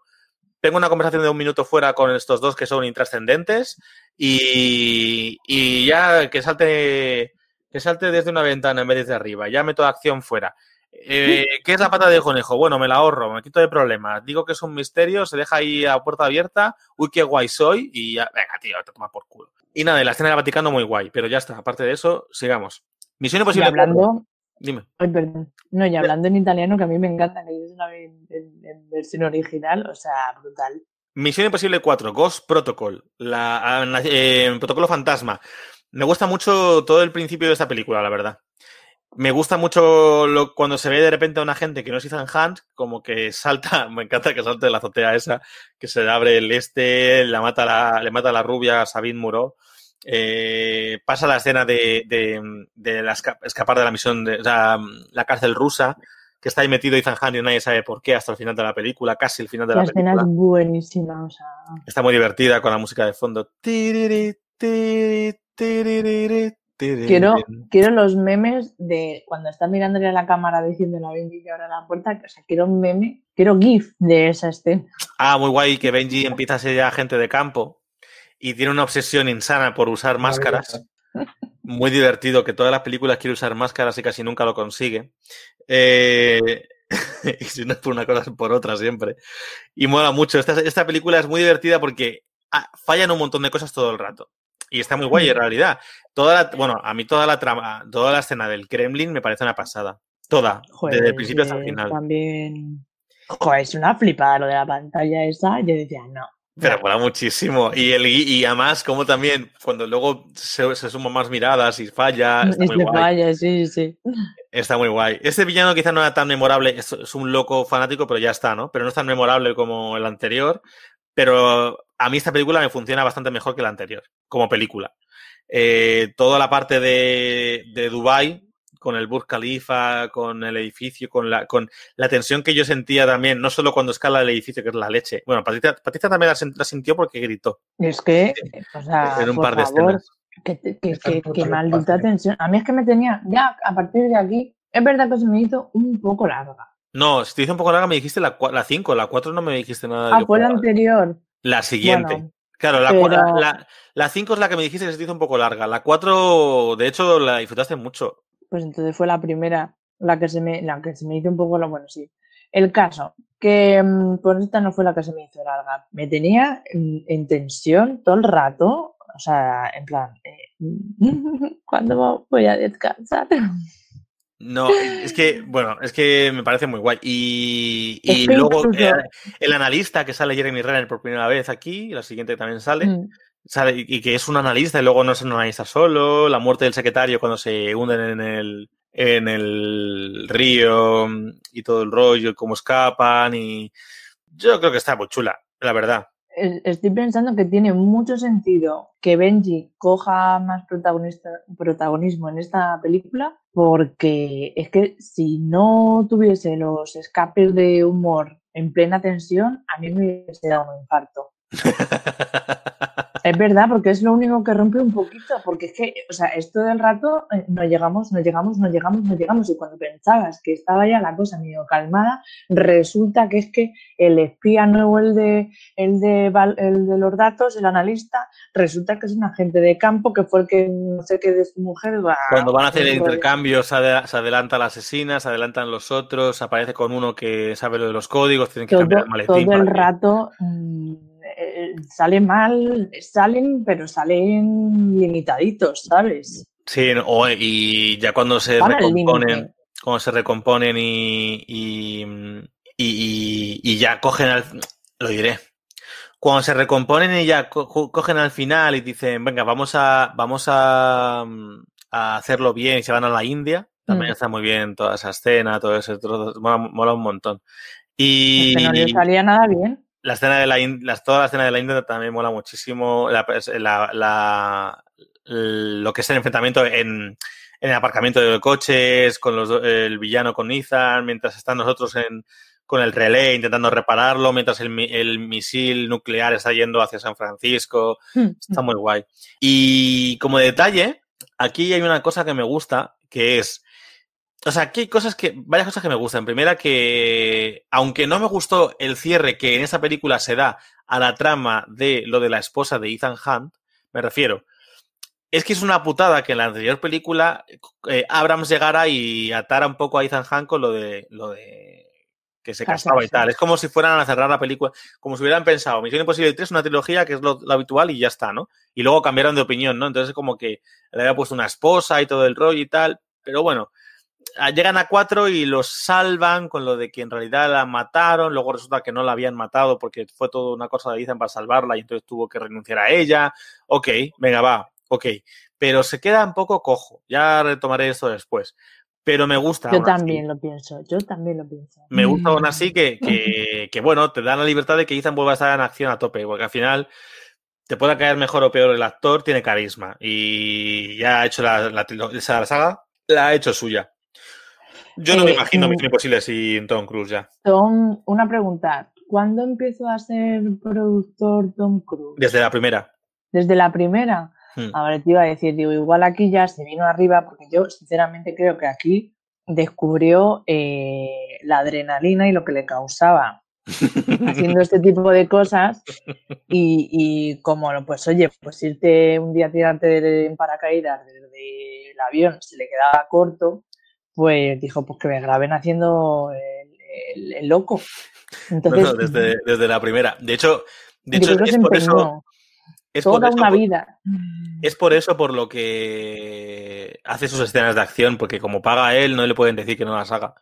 Tengo una conversación de un minuto fuera con estos dos que son intrascendentes y, y ya que salte, que salte desde una ventana en vez de arriba. Ya meto acción fuera. Eh, ¿Qué es la pata de conejo? Bueno, me la ahorro, me quito de problemas. Digo que es un misterio, se deja ahí a puerta abierta. Uy, qué guay soy. Y ya, venga, tío, te toma por culo. Y nada, la escena del Vaticano muy guay, pero ya está. Aparte de eso, sigamos. Misión Imposible. Y hablando. Dime. Ay, perdón. No, y hablando en italiano, que a mí me encanta que es una en, versión original, o sea, brutal. Misión Imposible 4, Ghost Protocol, la, eh, protocolo fantasma. Me gusta mucho todo el principio de esta película, la verdad. Me gusta mucho lo, cuando se ve de repente a una gente que no es Ethan Hunt, como que salta, me encanta que salte de la azotea esa, que se le abre el este, la mata la, le mata a la rubia a Sabine Muro. Eh, pasa la escena de, de, de la esca escapar de la misión de o sea, la cárcel rusa, que está ahí metido Ethan Hunt y nadie sabe por qué hasta el final de la película, casi el final de la, la película. escena es buenísima, o sea. Está muy divertida con la música de fondo. Tiriri, tiriri, tiriri. Quiero, quiero los memes de cuando está mirándole a la cámara diciendo a Benji que abra la puerta, o sea, quiero un meme, quiero GIF de esa escena. Ah, muy guay que Benji empieza a ser ya agente de campo y tiene una obsesión insana por usar máscaras. Muy divertido, que todas las películas quiere usar máscaras y casi nunca lo consigue. Eh, y si no es por una cosa, es por otra siempre. Y mola mucho. Esta, esta película es muy divertida porque ah, fallan un montón de cosas todo el rato. Y está muy guay en realidad. Toda la, bueno, a mí toda la trama, toda la escena del Kremlin me parece una pasada. Toda, Joder, desde el principio hasta el eh, final. También. Joder, es una flipada lo de la pantalla esa. Yo decía, no. Pero mola muchísimo. Y, el, y además, como también, cuando luego se, se suman más miradas y falla, está Y muy guay. falla, sí, sí. Está muy guay. Este villano quizá no era tan memorable, es, es un loco fanático, pero ya está, ¿no? Pero no es tan memorable como el anterior. Pero a mí esta película me funciona bastante mejor que la anterior, como película. Eh, toda la parte de, de Dubai con el Burj Khalifa, con el edificio, con la, con la tensión que yo sentía también, no solo cuando escala el edificio, que es la leche. Bueno, Patricia, Patricia también la, sintió porque gritó Es que, o sea, en un por par de favor, escenas. que, que, maldita tensión. A mí es que me tenía, ya a partir de aquí, es verdad que se me hizo un poco larga. No, si te hice un poco larga, me dijiste la 5, la 4 no me dijiste nada. Ah, Yo, fue la anterior. La siguiente. Bueno, Claro, la, pero- cua- la, la 5 es la que me dijiste que se te hizo un poco larga. La 4, de hecho, la disfrutaste mucho. pues entonces fue la primera, la que se me, la que se me hizo un poco, lo bueno, sí. El caso, que mm, pues esta no fue la que se me hizo larga. Me tenía en, en tensión todo el rato, o sea, en plan, eh, ¿cuándo voy a descansar? No, es que, bueno, es que me parece muy guay. Y, y que luego eh, el analista que sale Jeremy Renner por primera vez aquí, la siguiente también sale, Mm, sale, y que es un analista y luego no es un analista solo, la muerte del secretario cuando se hunden en el, en el río y todo el rollo, y cómo escapan y yo creo que está muy chula, la verdad. Es- Estoy pensando que tiene mucho sentido que Benji coja más protagonista, protagonismo en esta película, porque es que si no tuviese los escapes de humor en plena tensión, a mí me hubiese dado un infarto. Es verdad, porque es lo único que rompe un poquito, porque es que, o sea, esto del rato eh, no llegamos, no llegamos, no llegamos, no llegamos, y cuando pensabas que estaba ya la cosa medio calmada, resulta que es que el espía nuevo, el de, el de, Val- el de los datos, el analista, resulta que es un agente de campo que fue el que no sé qué de su mujer. va, Cuando van a hacer el intercambio, se, ade- se adelanta la asesina, se adelantan los otros, aparece con uno que sabe lo de los códigos, tienen que todo, cambiar el maletín. todo el que- rato mm, eh, sale mal, salen, pero salen limitaditos, ¿sabes? Sí, o- y ya cuando se recomponen, cuando se recomponen y, y, y- y- y ya cogen al, lo diré. Cuando se recomponen y ya co- co- cogen al final y dicen, venga, vamos a, vamos a, a hacerlo bien y se van a la India, también Mm. está muy bien toda esa escena, todo ese trozo, mola, mola un montón. Es Y que no le salía nada bien. La escena de la las, toda la escena de la India también mola muchísimo. La, la- la- lo que es el enfrentamiento en, en el aparcamiento de coches, con los, el villano con Ethan, mientras están nosotros en, con el relé intentando repararlo, mientras el, el misil nuclear está yendo hacia San Francisco. Está muy guay. Y como detalle, aquí hay una cosa que me gusta, que es O sea, aquí hay cosas que. varias cosas que me gustan. Primera, que. Aunque no me gustó el cierre que en esa película se da a la trama de lo de la esposa de Ethan Hunt, me refiero. Es que es una putada que en la anterior película eh, Abrams llegara y atara un poco a Ethan Hunt con lo de. lo de que se casaba y tal. Es como si fueran a cerrar la película, como si hubieran pensado, Misión Imposible 3 es una trilogía que es lo, habitual y ya está, ¿no? Y luego cambiaron de opinión, ¿no? Entonces es como que le había puesto una esposa y todo el rollo y tal, pero bueno, llegan a cuatro y los salvan con lo de que en realidad la mataron, luego resulta que no la habían matado porque fue toda una cosa de dicen para salvarla y entonces tuvo que renunciar a ella. Ok, venga, va, ok. Pero se queda un poco cojo, ya retomaré esto después pero me gusta. Yo también lo pienso, yo también lo pienso. Me gusta aún así que, que, bueno, te dan la libertad de que Ethan vuelva a estar en acción a tope, porque al final te pueda caer mejor o peor el actor, tiene carisma y ya ha hecho la, la, saga, la ha hecho suya. Yo no me eh, imagino Misión Imposible sin Tom Cruise ya. Tom, una pregunta. ¿Cuándo empezó a ser productor Tom Cruise? Desde la primera. Desde la primera. Hmm. Ahora te iba a decir, digo, igual aquí ya se vino arriba, porque yo sinceramente creo que aquí descubrió eh, la adrenalina y lo que le causaba haciendo este tipo de cosas y, y, como, pues oye, pues irte un día a tirarte en paracaídas desde el avión se le quedaba corto, pues dijo, pues que me graben haciendo el, loco. Entonces, desde, desde, la primera. De hecho, de hecho es por eso... Es Toda una vida. Es por eso por lo que hace sus escenas de acción, porque como paga él, no le pueden decir que no las haga.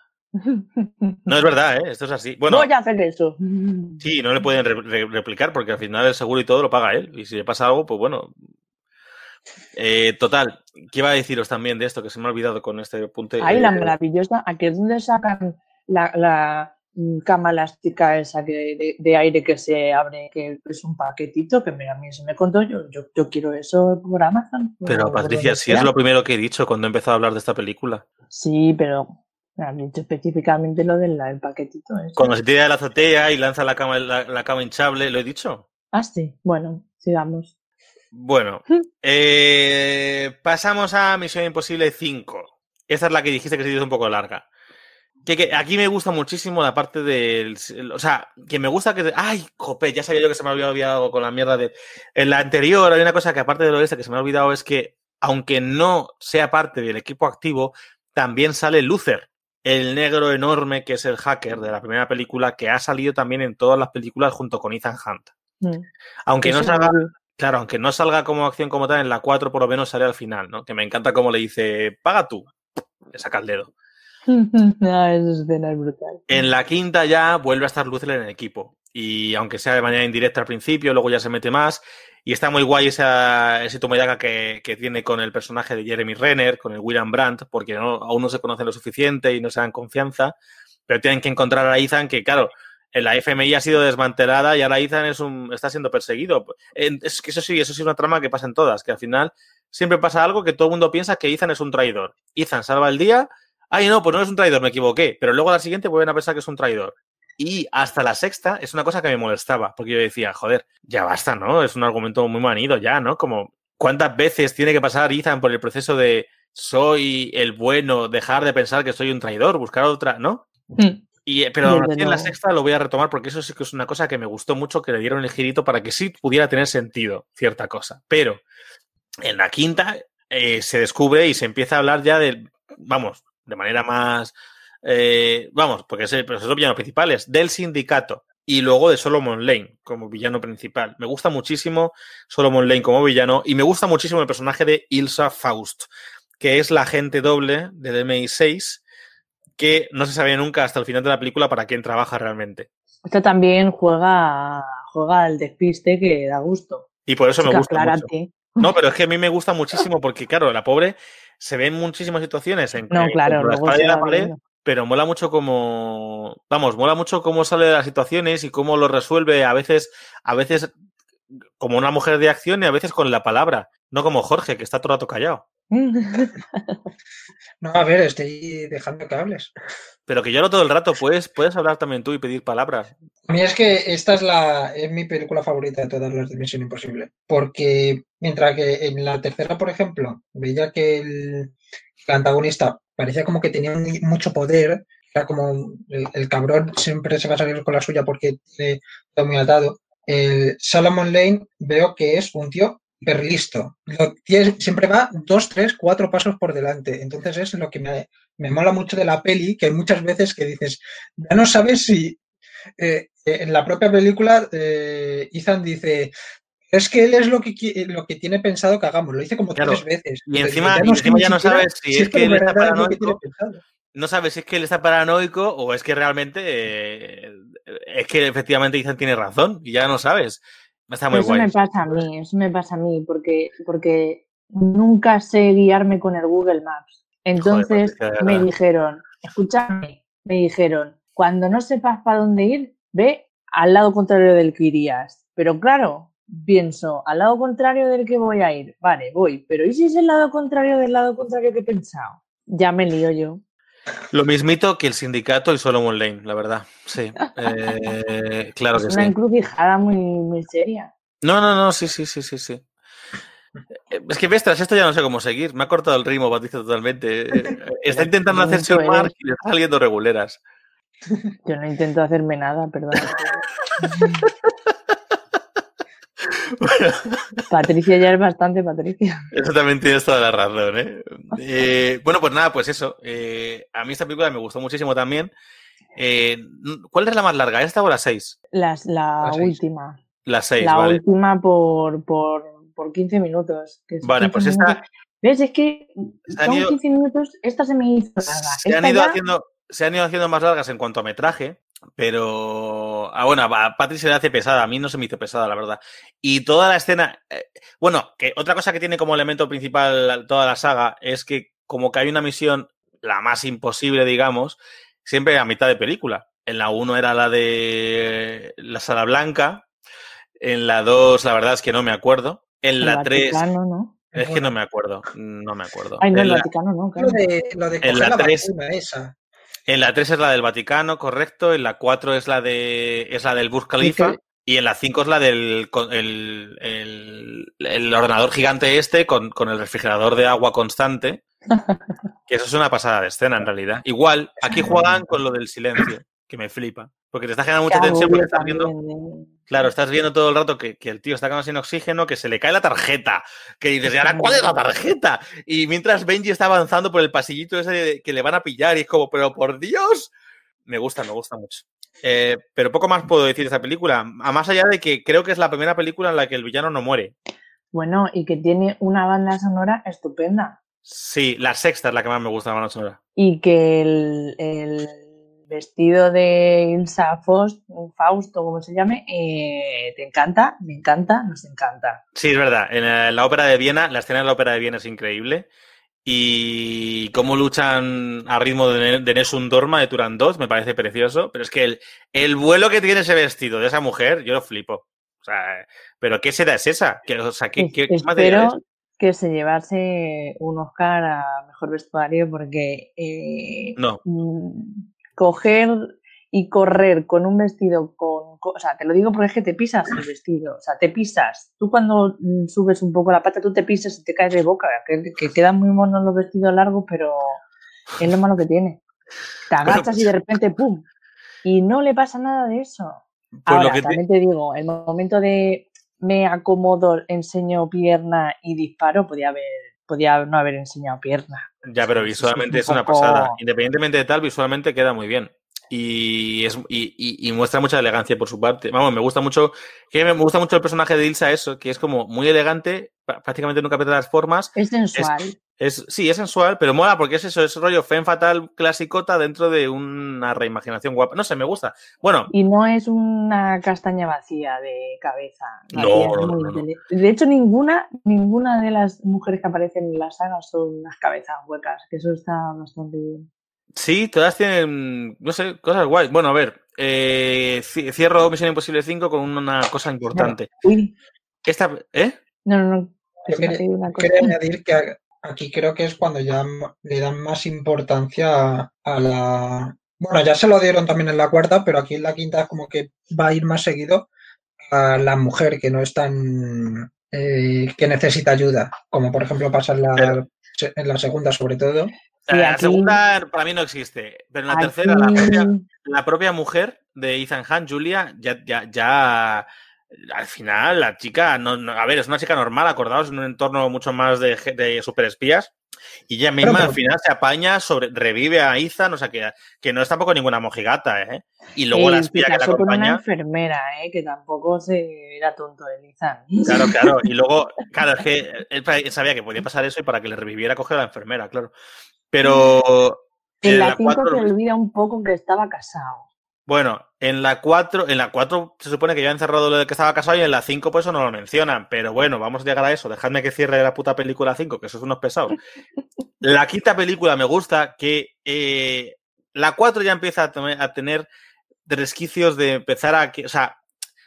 No es verdad, ¿eh? Esto es así. Bueno, voy a hacer eso. Sí, no le pueden replicar porque al final el seguro y todo lo paga él. Y si le pasa algo, pues bueno. Eh, total, ¿qué iba a deciros también de esto que se me ha olvidado con este punto? Ay, la maravillosa. ¿A qué es donde sacan la, cama elástica esa de, de, aire que se abre, que es un paquetito que a mí se me contó, yo, yo, quiero eso por Amazon. Pero Patricia, si es lo primero que he dicho cuando he empezado a hablar de esta película. Sí, pero me dicho específicamente lo del paquetito. Cuando se tira de la azotea y lanza la cama, la, cama hinchable, ¿lo he dicho? Ah, sí. Bueno, sigamos. Bueno, eh, pasamos a Misión Imposible 5. Esta es la que dijiste que se hizo un poco larga. Que, aquí me gusta muchísimo la parte del. O sea, que me gusta que. ¡Ay, jope! Ya sabía yo que se me había olvidado con la mierda de. En la anterior hay una cosa que, aparte de lo de este, que se me ha olvidado es que, aunque no sea parte del equipo activo, también sale Luther, el negro enorme que es el hacker de la primera película, que ha salido también en todas las películas junto con Ethan Hunt. Mm. Aunque no salga. Claro, aunque no salga como acción como tal, en la 4 por lo menos sale al final, ¿no? Que me encanta como le dice, paga tú. Le saca el dedo. En la quinta ya vuelve a estar Luther en el equipo. Y aunque sea de manera indirecta al principio, luego ya se mete más. Y está muy guay esa, ese toma que, que, tiene con el personaje de Jeremy Renner, con el William Brandt, porque aún no se conocen lo suficiente y no se dan confianza. Pero tienen que encontrar a Ethan, que claro, la FMI ha sido desmantelada y ahora Ethan es un, está siendo perseguido. Es que eso sí, eso sí es una trama que pasa en todas, que al final siempre pasa algo que todo el mundo piensa que Ethan es un traidor. Ethan salva el día ay, no, pues no es un traidor, me equivoqué. Pero luego a la siguiente vuelven a pensar que es un traidor. Y hasta la sexta es una cosa que me molestaba, porque yo decía, joder, ya basta, ¿no? Es un argumento muy manido ya, ¿no? Como, ¿cuántas veces tiene que pasar Ethan por el proceso de soy el bueno, dejar de pensar que soy un traidor, buscar otra, ¿no? Hmm. Y, pero en la sexta lo voy a retomar porque eso sí que es una cosa que me gustó mucho, que le dieron el girito para que sí pudiera tener sentido cierta cosa. Pero en la quinta eh, se descubre y se empieza a hablar ya de, vamos, de manera más, eh, vamos, porque es el, pues los villanos principales, del sindicato y luego de Solomon Lane como villano principal. Me gusta muchísimo Solomon Lane como villano y me gusta muchísimo el personaje de Ilsa Faust, que es la agente doble del MI6 que no se sabe nunca hasta el final de la película para quién trabaja realmente. Esto también juega, juega al despiste que da gusto. Y por eso me gusta. Mucho. No, pero es que a mí me gusta muchísimo porque, claro, la pobre se ve en muchísimas situaciones en no, claro, la y la pared, pero mola mucho como, vamos, mola mucho cómo sale de las situaciones y cómo lo resuelve a veces, a veces como una mujer de acción y a veces con la palabra, no como Jorge, que está todo el rato callado. No, a ver, estoy dejando que hables. Pero que yo no todo el rato, puedes, puedes hablar también tú y pedir palabras. A mí es que esta es la es mi película favorita de todas las de Misión Imposible. Porque mientras que en la tercera, por ejemplo, veía que el, el antagonista parecía como que tenía mucho poder, era como el, cabrón siempre se va a salir con la suya porque tiene todo muy atado. El Salomon Lane veo que es un tío listo. siempre va dos, tres, cuatro pasos por delante. Entonces es lo que me, me mola mucho de la peli, que hay muchas veces que dices, ya no sabes si eh, en la propia película eh, Ethan dice, es que él es lo que, lo que tiene pensado que hagamos. Lo dice como tres veces. Y encima ya no, sabes si, es que él está paranoico. No sabes si es que él está paranoico o es que realmente eh, es que efectivamente Ethan tiene razón y ya no sabes. Está muy eso me pasa a mí, eso me pasa a mí, porque, porque nunca sé guiarme con el Google Maps. Entonces me dijeron, escúchame, me dijeron, cuando no sepas para dónde ir, ve al lado contrario del que irías. Pero claro, pienso, al lado contrario del que voy a ir, vale, voy, pero ¿y si es el lado contrario del lado contrario que he pensado? Ya me lío yo. Lo mismito que el sindicato y Solomon Lane, la verdad. Sí. Eh, claro es que una encrucijada muy, muy seria. No, no, no, sí, sí, sí, sí, sí. Eh, es que ves, tras esto ya no sé cómo seguir. Me ha cortado el ritmo, Patricia, totalmente. Eh, está intentando hacerse un mar y le está saliendo reguleras. Yo no intento hacerme nada, perdón. Patricia ya es bastante Patricia. Eso también tienes toda la razón, ¿eh? eh bueno, pues nada, pues eso. Eh, a mí esta película me gustó muchísimo también. Eh, ¿Cuál es la más larga? ¿Esta o la 6? la, última. La 6, La última por, por, por 15 minutos. vale, pues esta... ¿Ves? Es que son 15 minutos, esta se me hizo larga. Se han, ido haciendo, se han ido haciendo más largas en cuanto a metraje, pero. Ah, bueno, a Patrick se le hace pesada, a mí no se me hizo pesada, la verdad. Y toda la escena. Eh, bueno, que otra cosa que tiene como elemento principal toda la saga es que, como que hay una misión, la más imposible, digamos, siempre a mitad de película. En la 1 era la de la sala blanca. En la 2, la verdad es que no me acuerdo. En la 3. ¿no? Es que no me acuerdo, no me acuerdo. Ay, no, en el Vaticano no, Lo de, lo de en la, 3, esa. En la 3 es la del Vaticano, correcto. En la 4 es la de es la del Burj Khalifa. Y en la 5 es la del el, el, ordenador gigante este con, con, el refrigerador de agua constante. Que eso es una pasada de escena en realidad. Igual, aquí juegan con lo del silencio, que me flipa. Porque te está generando mucha tensión porque estás viendo. Claro, estás viendo todo el rato que, que, el tío está quedando sin oxígeno, que se le cae la tarjeta. Que dices, ¿y ahora cuál es la tarjeta? Y mientras Benji está avanzando por el pasillito ese que le van a pillar, y es como, pero por Dios. Me gusta, me gusta mucho. Eh, pero poco más puedo decir de esta película. A más allá de que creo que es la primera película en la que el villano no muere. Bueno, y que tiene una banda sonora estupenda. Sí, la sexta es la que más me gusta la banda sonora. Y que el vestido de Ilsa Fausto, como se llame, eh, ¿te encanta? Me encanta, nos encanta. Sí, es verdad. En la, ópera de Viena, la escena de la ópera de Viena es increíble. Y cómo luchan a ritmo de, de Nessun Dorma de Turan 2 me parece precioso. Pero es que el, el vuelo que tiene ese vestido de esa mujer, yo lo flipo. O sea, ¿pero qué seda es esa? ¿Qué, o sea, ¿qué, qué, Espero que se llevase un Oscar a mejor vestuario porque. Eh, no. Mm, coger y correr con un vestido con, o sea, te lo digo porque es que te pisas el vestido, o sea, te pisas. Tú cuando mm, subes un poco la pata, tú te pisas y te caes de boca, que, quedan muy monos los vestidos largos, pero es lo malo que tiene. Te agachas y de repente, ¡pum! Y no le pasa nada de eso. Pues Ahora, también te... digo, el momento de me acomodo, enseño pierna y disparo, podía haber, podía no haber enseñado pierna. Ya, pero visualmente es, una pasada. Independientemente de tal, visualmente queda muy bien. Y, es, y, muestra mucha elegancia por su parte. Vamos, me gusta mucho, que me gusta mucho el personaje de Ilsa, eso, que es como muy elegante, prácticamente nunca pierde las formas. Es sensual. Es, sí, es sensual, pero mola porque es eso, es rollo fen fatal clasicota dentro de una reimaginación guapa. No sé, me gusta. Bueno. Y no es una castaña vacía de cabeza. No, no, no, De hecho, ninguna, ninguna de las mujeres que aparecen en la saga son unas cabezas huecas, que eso está bastante bien. Sí, todas tienen, no sé, cosas guays. Bueno, a ver, eh, cierro Misión Imposible 5 con una cosa importante. Uy. Esta, ¿Eh? No, no, no. Quería añadir que aquí creo que es cuando ya le dan más importancia a, la... Bueno, ya se lo dieron también en la cuarta, pero aquí en la quinta como que va a ir más seguido a la mujer que no es tan... Eh, que necesita ayuda, como por ejemplo pasa en la, en la segunda sobre todo. la segunda para mí no existe, pero en la tercera la propia, mujer de Ethan Hunt, Julia, ya, ya, ya al final la chica, no, a ver, es una chica normal, acordados en un entorno mucho más de, de superespías, y ella misma al final se apaña, sobre, revive a Ethan, o sea que, que no es tampoco ninguna mojigata, ¿eh? Y luego la espía que la acompaña. una enfermera, ¿eh? Que tampoco se era tonto el Ethan. Claro, claro. Y luego, claro, es que él sabía que podía pasar eso y para que le reviviera coger a la enfermera, claro. Pero. En, la 5 se olvida un poco que estaba casado. Bueno, en la 4, en la 4 se supone que ya han encerrado lo de que estaba casado y en la 5 pues eso no lo mencionan. Pero bueno, vamos a llegar a eso. Dejadme que cierre la puta película 5, que esos son unos pesados. La quinta película me gusta que eh, la 4 ya empieza a, tener resquicios de empezar a... O sea,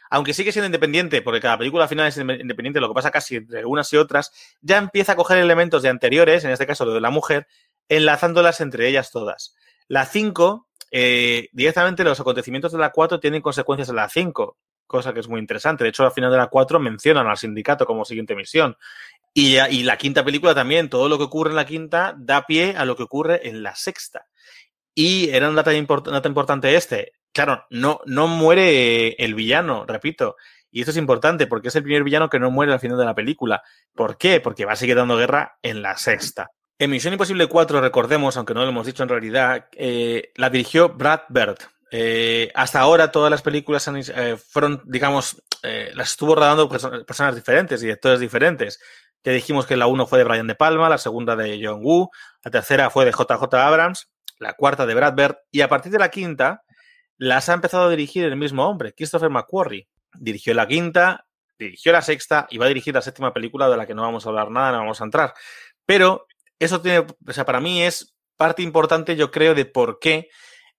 aunque sigue siendo independiente, porque cada película al final es independiente, lo que pasa casi entre unas y otras, ya empieza a coger elementos de anteriores, en este caso lo de la mujer, enlazándolas entre ellas todas. La 5 eh, directamente los acontecimientos de la 4 tienen consecuencias en la 5, cosa que es muy interesante. De hecho, al final de la 4 mencionan al sindicato como siguiente misión. Y, la quinta película también, todo lo que ocurre en la quinta da pie a lo que ocurre en la sexta. Y era un dato, importante este. Claro, no, no muere el villano, repito. Y esto es importante porque es el primer villano que no muere al final de la película. ¿Por qué? Porque va a seguir dando guerra en la sexta. En Misión Imposible 4, recordemos, aunque no lo hemos dicho en realidad, eh, la dirigió Brad Bird. Eh, hasta ahora todas las películas eh, fueron, digamos, las estuvo rodando personas diferentes, directores diferentes. Ya dijimos que la 1 fue de Brian De Palma, la segunda de John Woo, la tercera fue de JJ Abrams, la cuarta de Brad Bird, y a partir de la quinta las ha empezado a dirigir el mismo hombre, Christopher McQuarrie. Dirigió la quinta, dirigió la sexta y va a dirigir la séptima película de la que no vamos a hablar nada, no vamos a entrar. Pero eso tiene, o sea, para mí es parte importante, yo creo, de por qué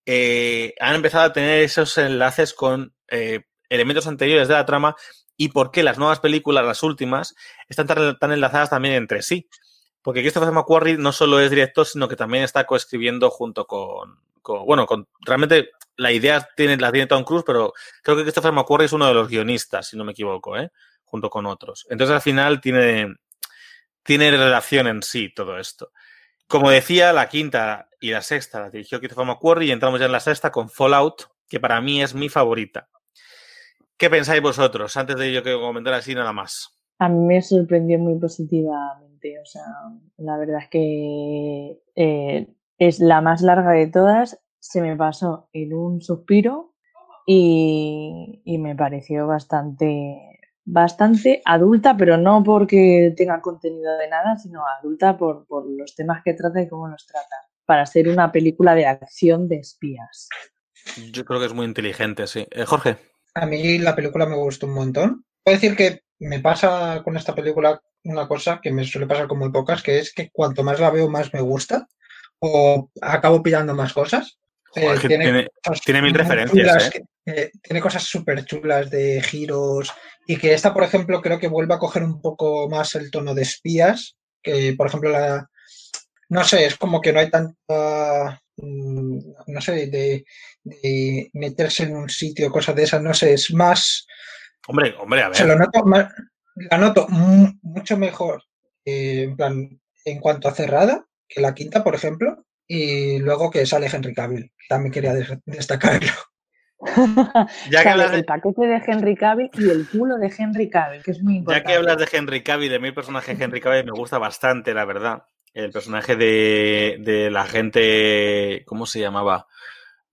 eh, han empezado a tener esos enlaces con eh, elementos anteriores de la trama y por qué las nuevas películas, las últimas, están tan, enlazadas también entre sí. Porque Christopher McQuarrie no solo es director, sino que también está coescribiendo junto con, bueno, con, realmente la idea tiene, la tiene Tom Cruise, pero creo que Christopher McQuarrie es uno de los guionistas, si no me equivoco, ¿eh? junto con otros. Entonces al final tiene, tiene relación en sí todo esto. Como decía, la quinta y la sexta la dirigió Christopher McQuarrie y entramos ya en la sexta con Fallout, que para mí es mi favorita. ¿Qué pensáis vosotros? Antes de yo que comentar así nada más. A mí me sorprendió muy positivamente. O sea, la verdad es que eh, es la más larga de todas. Se me pasó en un suspiro y me pareció bastante bastante adulta, pero no porque tenga contenido de nada, sino adulta por, los temas que trata y cómo los trata, para ser una película de acción de espías. Yo creo que es muy inteligente, sí. Eh, Jorge. A mí la película me gustó un montón. Puedo decir que me pasa con esta película una cosa que me suele pasar con muy pocas, que es que cuanto más la veo, más me gusta o acabo pillando más cosas. Eh, tiene, tiene, mil referencias. ¿eh? Eh, tiene cosas súper chulas de giros y que esta, por ejemplo, creo que vuelve a coger un poco más el tono de espías, que por ejemplo la... No sé, es como que no hay tanta... Mm, no sé, de, meterse en un sitio, cosas de esas, no sé, es más... Hombre, hombre, a ver. Se lo noto la noto mucho mejor en plan, en cuanto a cerrada que la quinta, por ejemplo, y luego que sale Henry Cavill. También quería destacarlo. Ya que hablas El paquete de Henry Cavill y el culo de Henry Cavill, que es muy importante. Ya que hablas de Henry Cavill, de mi personaje Henry Cavill me gusta bastante, la verdad. El personaje de, la gente, ¿cómo se llamaba?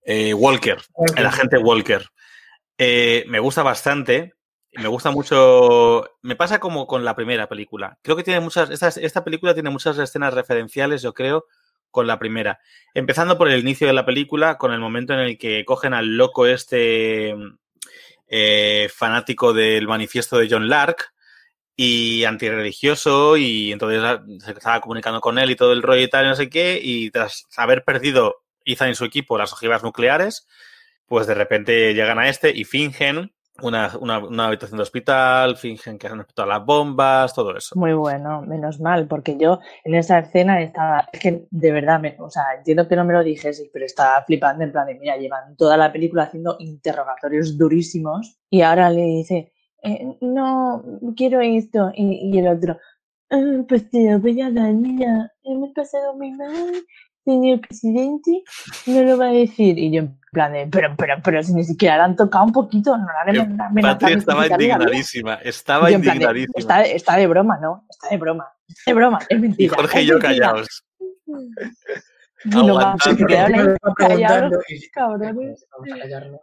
Eh, Walker, el agente Walker. Eh, me gusta bastante. Me gusta mucho. Me pasa como con la primera película. Creo que tiene muchas. Esta, esta película tiene muchas escenas referenciales, yo creo, con la primera. Empezando por el inicio de la película, con el momento en el que cogen al loco este eh, fanático del manifiesto de John Lark y antirreligioso y entonces se estaba comunicando con él y todo el rollo y tal, no sé qué, y tras haber perdido Ethan y su equipo las ojivas nucleares, pues de repente llegan a este y fingen una, una, habitación de hospital, fingen que han explotado las bombas, todo eso. Muy bueno, menos mal, porque yo en esa escena estaba, es que de verdad, o sea, entiendo que no me lo dijese, pero estaba flipando en plan de, mira, llevan toda la película haciendo interrogatorios durísimos y ahora le dice, eh, no, quiero esto, y, el otro, ah, pues te voy a dar, mira, el pasado muy mal, señor presidente, no lo va a decir. Y yo en plan de, pero, pero, pero si ni siquiera le han tocado un poquito, no le han amenazado. Patria estaba indignadísima, estaba Y de, indignadísima. está, está de broma, ¿no? Está de broma. Está de broma, es Y mentira. Jorge y yo callados. Y no se quedaron Estaba callados, preguntando y- cabrones. Vamos a callarnos.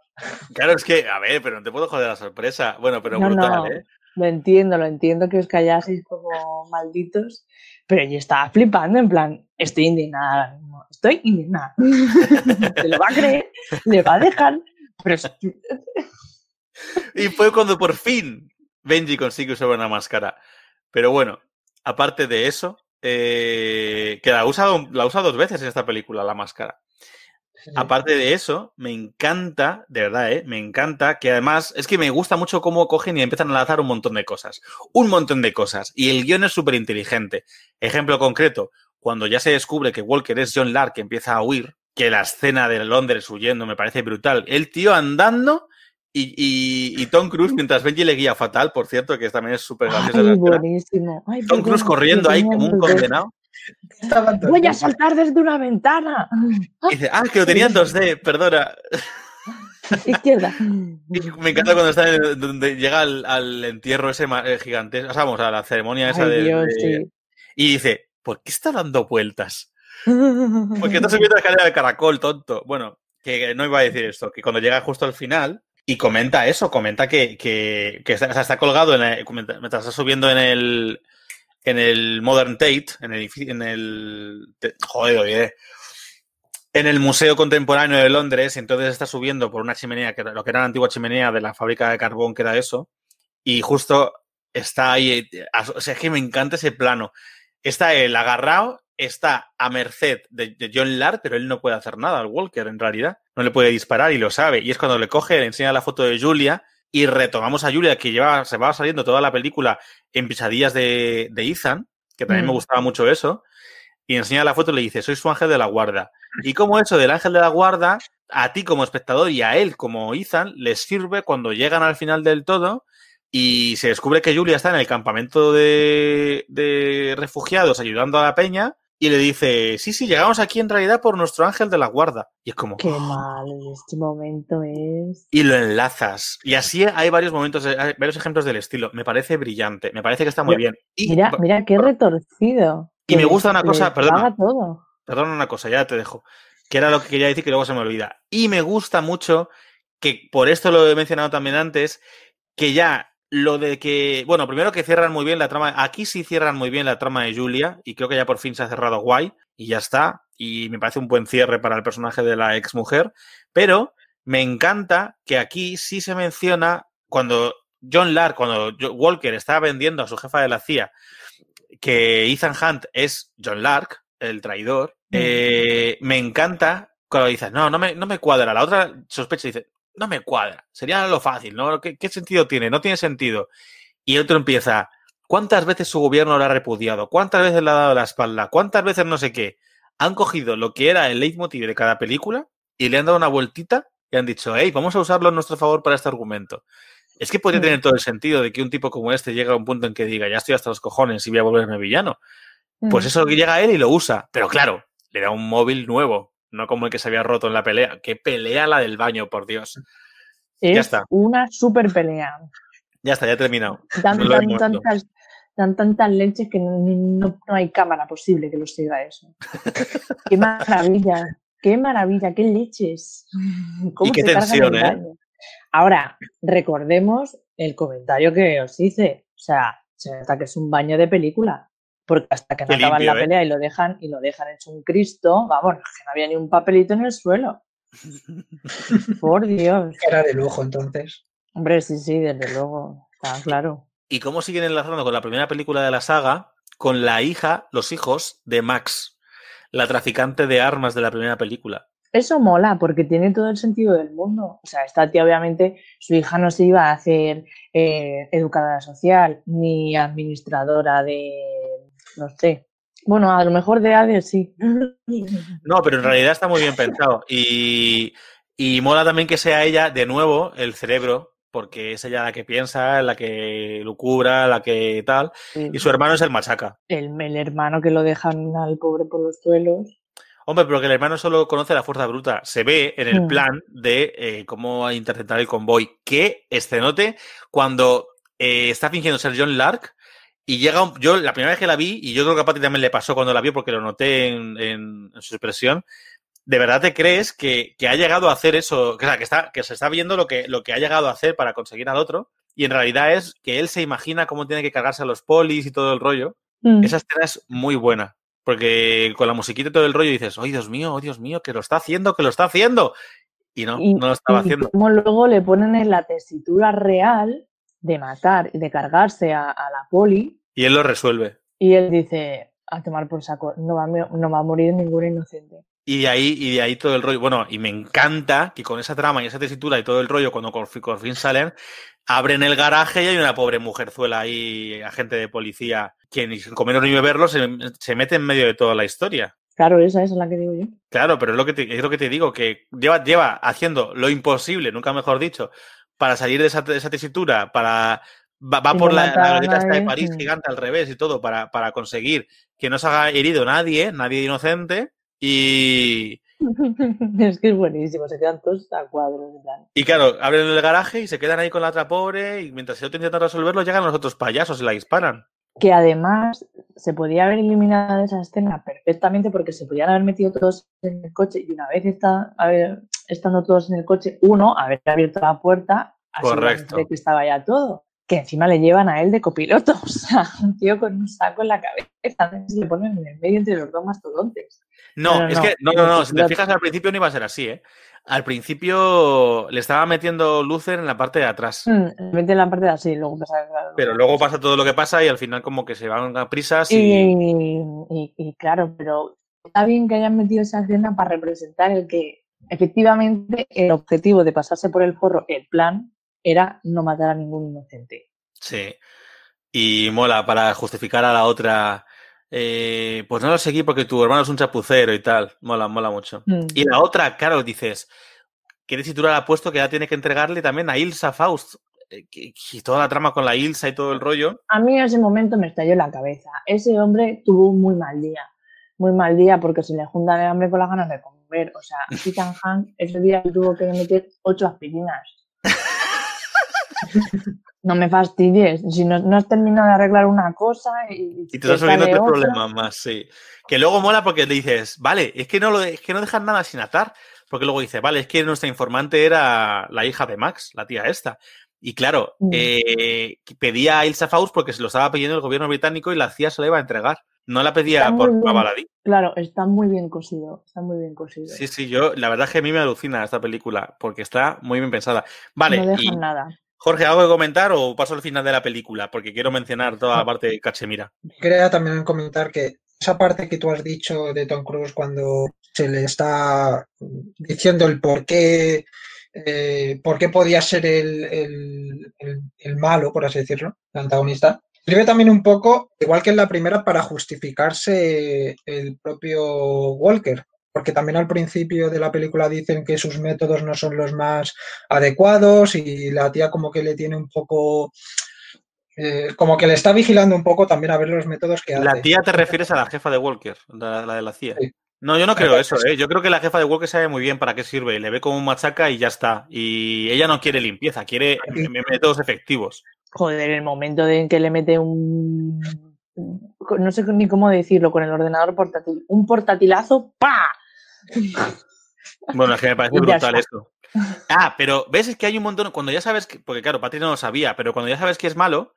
Claro, es que, a ver, pero no te puedo joder la sorpresa. Bueno, pero No, brutal, no. ¿eh? Lo entiendo, lo entiendo que os callaseis como malditos, pero yo estaba flipando, en plan, estoy indignada ahora mismo, estoy indignada. Se lo va a creer, le va a dejar, pero Y fue cuando por fin Benji consigue usar una máscara. Pero bueno, aparte de eso, eh, que la usa, la usa dos veces en esta película, la máscara. Sí. Aparte de eso, me encanta, de verdad, ¿eh? me encanta que además es que me gusta mucho cómo cogen y empiezan a lanzar un montón de cosas. Un montón de cosas. Y el guion es súper inteligente. Ejemplo concreto, cuando ya se descubre que Walker es John Lark que empieza a huir, que la escena de Londres huyendo me parece brutal. El tío andando y, y- y Tom Cruise mientras Benji le guía fatal, por cierto, que también es súper Ay, escena. buenísimo. Ay, Tom Cruise corriendo ahí como un condenado. Voy a saltar desde una ventana. Y dice, ah, que lo tenía en 2D, perdona. Izquierda. Y Me encanta cuando está en- donde llega al, al entierro ese eh, gigantesco, o sea, vamos, a la ceremonia esa Ay, de, Dios, de- sí. Y dice, ¿por qué está dando vueltas? Porque está subiendo la escalera de caracol, tonto. Bueno, que no iba a decir esto, que cuando llega justo al final y comenta eso, comenta que, que, que está, o sea, está colgado en el- comenta- está subiendo en el en el Modern Tate, en el en joder, oye, en el Museo Contemporáneo de Londres, entonces está subiendo por una chimenea, que lo que era la antigua chimenea de la fábrica de carbón, que era eso, y justo está ahí, eh, o sea, es que me encanta ese plano. Está él agarrado, está a merced de, de John Lard, pero él no puede hacer nada al Walker en realidad. No le puede disparar y lo sabe. Y es cuando le coge, le enseña la foto de Julia y retomamos a Julia, que lleva, se va saliendo toda la película en pesadillas de, de Ethan, que también me Mm. gustaba mucho eso. Y enseña la foto y le dice, soy su ángel de la guarda. Y como eso del ángel de la guarda, a ti como espectador y a él como Ethan, les sirve cuando llegan al final del todo y se descubre que Julia está en el campamento de, de refugiados ayudando a la peña y le dice, sí, sí, llegamos aquí en realidad por nuestro ángel de la guarda. Y es como, Qué mal en este momento es. y lo enlazas. Y así hay varios momentos, hay varios ejemplos del estilo. Me parece brillante, me parece que está muy bien. Y, Mira, mira qué retorcido. Y me gusta una cosa, todo. Perdona una cosa, ya te dejo. Que era lo que quería decir que luego se me olvida. Y me gusta mucho que, por esto lo he mencionado también antes, que ya lo de que, bueno, primero que cierran muy bien la trama, aquí sí cierran muy bien la trama de Julia y creo que ya por fin se ha cerrado guay y ya está. Y me parece un buen cierre para el personaje de la ex mujer. Pero me encanta que aquí sí se menciona cuando John Lark, cuando Walker está vendiendo a su jefa de la CIA que Ethan Hunt es John Lark, el traidor, Mm. eh, me encanta cuando dices, no, no me, no me cuadra. La otra sospecha dice, no me cuadra. Sería lo fácil, ¿no? ¿Qué, qué sentido tiene? No tiene sentido. Y el otro empieza, ¿cuántas veces su gobierno lo ha repudiado? ¿Cuántas veces le ha dado la espalda? ¿Cuántas veces no sé qué? Han cogido lo que era el leitmotiv de cada película y le han dado una vueltita y han dicho, hey, vamos a usarlo en nuestro favor para este argumento. Es que podría Mm. tener todo el sentido de que un tipo como este llegue a un punto en que diga, ya estoy hasta los cojones y voy a volverme villano. Pues eso que llega a él y lo usa. Pero claro, le da un móvil nuevo, no como el que se había roto en la pelea. ¡Qué pelea la del baño, por Dios! es ya está. una super pelea. Ya está, ya he terminado. Dan, tantas, dan tantas leches que no, no- no hay cámara posible que lo siga eso. qué maravilla, qué maravilla, qué leches. ¿Cómo Y qué tensión, el ¿eh? Ahora, recordemos el comentario que os hice. O sea, se nota que es un baño de película. Porque hasta que no acaban limpio, la ¿eh? pelea y lo dejan y lo dejan hecho un Cristo, vamos, que no había ni un papelito en el suelo. Por Dios. Era de lujo entonces. Hombre, sí, sí, desde luego. Está claro. ¿Y cómo siguen enlazando con la primera película de la saga? Con la hija, los hijos de Max, la traficante de armas de la primera película. Eso mola porque tiene todo el sentido del mundo. O sea, esta tía obviamente, su hija no se iba a hacer eh, educadora social ni administradora de, no sé. Bueno, a lo mejor de ADE sí. No, pero en realidad está muy bien pensado. Y, y mola también que sea ella, de nuevo, el cerebro, porque es ella la que piensa, la que lucubra, la que tal, y su hermano es el machaca. El, el hermano que lo dejan al pobre por los suelos. Hombre, pero que el hermano solo conoce la fuerza bruta. Se ve en el Mm. plan de eh, cómo interceptar el convoy. Qué escenote cuando eh, está fingiendo ser John Lark y llega un- yo la primera vez que la vi y yo creo que a Pati también le pasó cuando la vio porque lo noté en, en- en su expresión. ¿De verdad te crees que, que ha llegado a hacer eso? Que, o sea, que, está, que se está viendo lo que, lo que ha llegado a hacer para conseguir al otro y en realidad es que él se imagina cómo tiene que cargarse a los polis y todo el rollo. Mm. Esa escena es muy buena. Porque con la musiquita y todo el rollo dices, ¡ay, Dios mío, oh, Dios mío, que lo está haciendo, que lo está haciendo! Y no, Y- no lo estaba y haciendo. como luego le ponen en la tesitura real de matar y de cargarse a, a la poli Y él lo resuelve. y él dice a tomar por saco, no va, no va a morir ningún inocente. Y de ahí, y de ahí todo el rollo. Bueno, y me encanta que con esa trama y esa tesitura y todo el rollo, cuando por fin, por fin salen, abren el garaje y hay una pobre mujerzuela ahí, agente de policía, que ni comer ni beberlo se, se mete en medio de toda la historia. Claro, esa, esa es la que digo yo. Claro, pero es lo que te, es lo que te digo, que lleva, lleva haciendo lo imposible, nunca mejor dicho, para salir de esa, de esa tesitura, para va, va por la, la glorieta de París gigante al revés y todo, para, para conseguir que no se haga herido nadie, nadie inocente, y, es que es buenísimo, se quedan todos a cuadros. plan. y claro, abren el garaje y se quedan ahí con la otra pobre, y mientras el otro intenta resolverlo, llegan los otros payasos y la disparan. Que además se podía haber eliminado esa escena perfectamente porque se podían haber metido todos en el coche y una vez está, haber- estando todos en el coche, uno, haber abierto la puerta Correcto. de que estaba ya todo. Que encima le llevan a él de copiloto, o sea, un tío con un saco en la cabeza, se le ponen en el medio entre los dos mastodontes. No, es no, que, no, no, no, si te fijas al principio no iba a ser así, ¿eh? Al principio le estaba metiendo Lucer en la parte de atrás. Mm, le meten la parte de así, luego pasa claro, Pero luego pasa todo lo que pasa y al final como que se van a prisas Y, y... y- y claro, pero está bien que hayan metido esa escena para representar el que efectivamente el objetivo de pasarse por el forro, el plan, era no matar a ningún inocente. Sí. Y mola para justificar a la otra. Eh, pues no lo seguí porque tu hermano es un chapucero y tal. Mola, mola mucho. Mm. Y la otra, claro, dices, ¿qué tesitura ha puesto que ya tiene que entregarle también a Ilsa Faust? Eh, Y toda la trama con la Ilsa y todo el rollo. A mí en ese momento me estalló la cabeza. Ese hombre tuvo un muy mal día. Muy mal día porque se le junta el hambre con las ganas de comer. O sea, Ethan Hunt ese día tuvo que meter ocho aspirinas. No me fastidies. Si no, no has terminado de arreglar una cosa y, Y te estás tres otra. problemas más, sí. Que luego mola porque le dices, vale, es que no lo es que no dejas nada sin atar. Porque luego dice, vale, es que nuestra informante era la hija de Max, la tía esta. Y claro, Mm. eh, pedía a Ilsa Faust porque se lo estaba pidiendo el gobierno británico y la CIA se lo iba a entregar. No la pedía Está por bien. Claro, está muy bien cosido. Está muy bien cosido. Sí, sí, yo, la verdad es que a mí me alucina esta película porque está muy bien pensada. Vale, no dejan y nada. Jorge, ¿algo que comentar o paso al final de la película? Porque quiero mencionar toda la parte de Cachemira. Quería también comentar que esa parte que tú has dicho de Tom Cruise cuando se le está diciendo el por qué, eh, por qué podía ser el, el- el- el malo, por así decirlo, el antagonista, sirve también un poco, igual que en la primera, para justificarse el propio Walker. Porque también al principio de la película dicen que sus métodos no son los más adecuados y la tía como que le tiene un poco eh, como que le está vigilando un poco también a ver los métodos que hace. La tía te refieres a la jefa de Walker, la, la de la CIA. Sí. No, yo no creo eso. ¿eh? Yo creo que la jefa de Walker sabe muy bien para qué sirve. Le ve como un machaca y ya está. Y ella no quiere limpieza, quiere métodos efectivos. Joder, el momento en que le mete un. No sé ni cómo decirlo, con el ordenador portátil. Un portatilazo, ¡pa! Bueno, es que me parece brutal esto. Ah, pero ves es que hay un montón, cuando ya sabes, que, porque claro, Patrick no lo sabía, pero cuando ya sabes que es malo,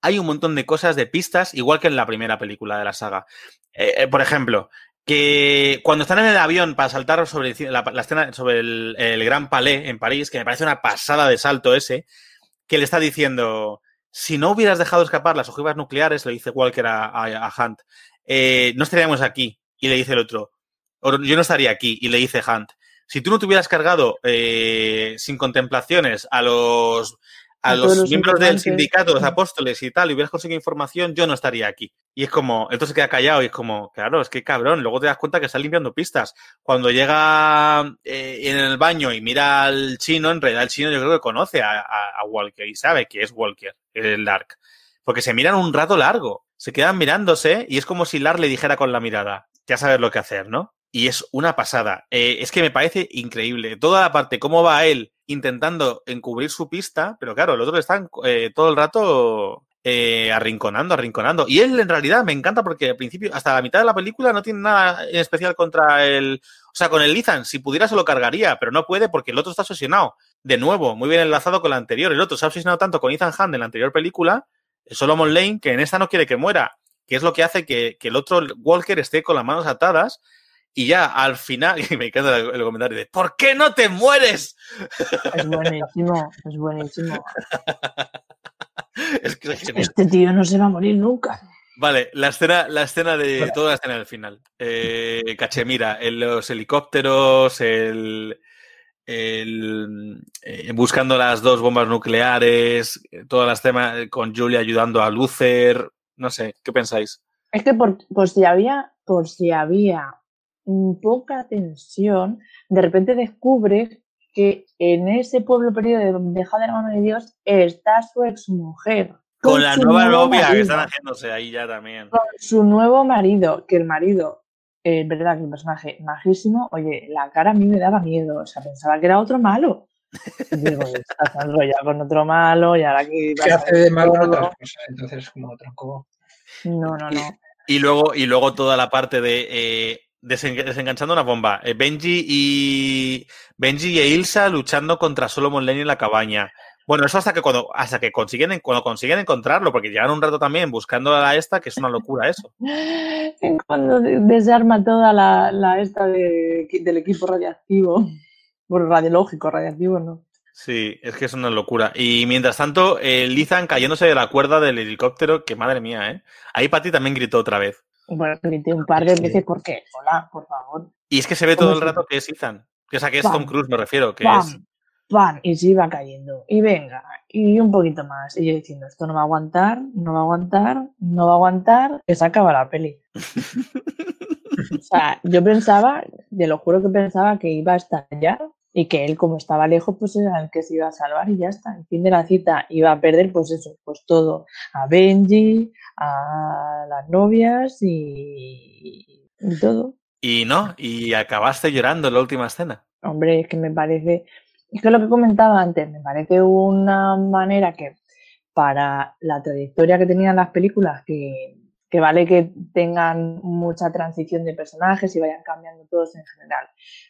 hay un montón de cosas, de pistas, igual que en la primera película de la saga. Eh, eh, por ejemplo, que cuando están en el avión para saltar sobre la, la escena, sobre el, el Gran Palais en París, que me parece una pasada de salto ese, que le está diciendo, si no hubieras dejado escapar las ojivas nucleares, le dice Walker a, a- a Hunt, eh, no estaríamos aquí. Y le dice el otro, "O yo no estaría aquí. Y le dice Hunt, si tú no te hubieras cargado eh, sin contemplaciones a los a, los, los miembros del sindicato, los Mm. apóstoles y tal, y hubieras conseguido información, yo no estaría aquí. Y es como, entonces queda callado y es como, claro, es que cabrón, luego te das cuenta que está limpiando pistas. Cuando llega eh, en el baño y mira al chino, en realidad el chino yo creo que conoce a, a- a Walker y sabe que es Walker, el Lark. Porque se miran un rato largo, se quedan mirándose y es como si Lark le dijera con la mirada, ya sabes lo que hacer, ¿no? Y es una pasada. Eh, es que me parece increíble. Toda la parte, cómo va él intentando encubrir su pista, pero claro, el otro le están eh, todo el rato eh, arrinconando, arrinconando. Y él en realidad me encanta porque al principio, hasta la mitad de la película, no tiene nada en especial contra el... O sea, con el Ethan, si pudiera se lo cargaría, pero no puede porque el otro está obsesionado. De nuevo, muy bien enlazado con la anterior. El otro se ha obsesionado tanto con Ethan Hunt en la anterior película, Solomon Lane, que en esta no quiere que muera, que es lo que hace que, que el otro Walker esté con las manos atadas y ya al final, y me encanta el, el comentario de ¿por qué no te mueres? Es buenísimo, es buenísimo. es que es genial. Este tío no se va a morir nunca. Vale, la escena, la escena de. Toda la escena del final. Eh, Cachemira, el- los helicópteros, el. el, eh, buscando las dos bombas nucleares, todas las temas con Julia ayudando a Luther. No sé, ¿qué pensáis? Es que por, por si había, por si había poca tensión, de repente descubres que en ese pueblo perdido de dejado de la mano de Dios está su exmujer. Con la su nueva novia que están haciéndose ahí ya también. Con su nuevo marido, que el marido, eh, verdad que un personaje majísimo, oye, la cara a mí me daba miedo, o sea, pensaba que era otro malo. Y digo, estás enrollado con otro malo y ahora que Que hace de malo en otras cosas, entonces como tronco. No, no, no. Y luego, y luego toda la parte de eh, desen- desenganchando una bomba. Eh, Benji y Benji y Ilsa luchando contra Solomon Lane en la cabaña. Bueno, eso hasta que cuando, hasta que consiguen, en- cuando consiguen encontrarlo, porque llevan un rato también buscando a la esta, que es una locura eso. Cuando de- desarma toda la, la esta de- del equipo radiactivo. Bueno, radiológico, radiactivo no. Sí, es que es una locura. Y mientras tanto, el Ethan cayéndose de la cuerda del helicóptero, que madre mía, ¿eh? Ahí Patty también gritó otra vez. Bueno, un par de Sí. veces, ¿por qué? Hola, por favor. Y es que se ve todo el ¿Cómo se- rato que es Ethan. Que, o sea, que es Tom Cruise, me refiero, que. Y se iba cayendo. Y venga, y un poquito más. Y yo diciendo, esto no va a aguantar, no va a aguantar, no va a aguantar, que se acaba la peli. O sea, yo pensaba, te lo juro que pensaba que iba a estallar y que él, como estaba lejos, pues era el que se iba a salvar y ya está. El fin de la cita iba a perder, pues eso, pues todo. A Benji, a las novias y, y todo. Y no, y acabaste llorando en la última escena. Hombre, es que me parece, es que lo que comentaba antes, me parece una manera que para la trayectoria que tenían las películas, que, que vale que tengan mucha transición de personajes y vayan cambiando todos en general,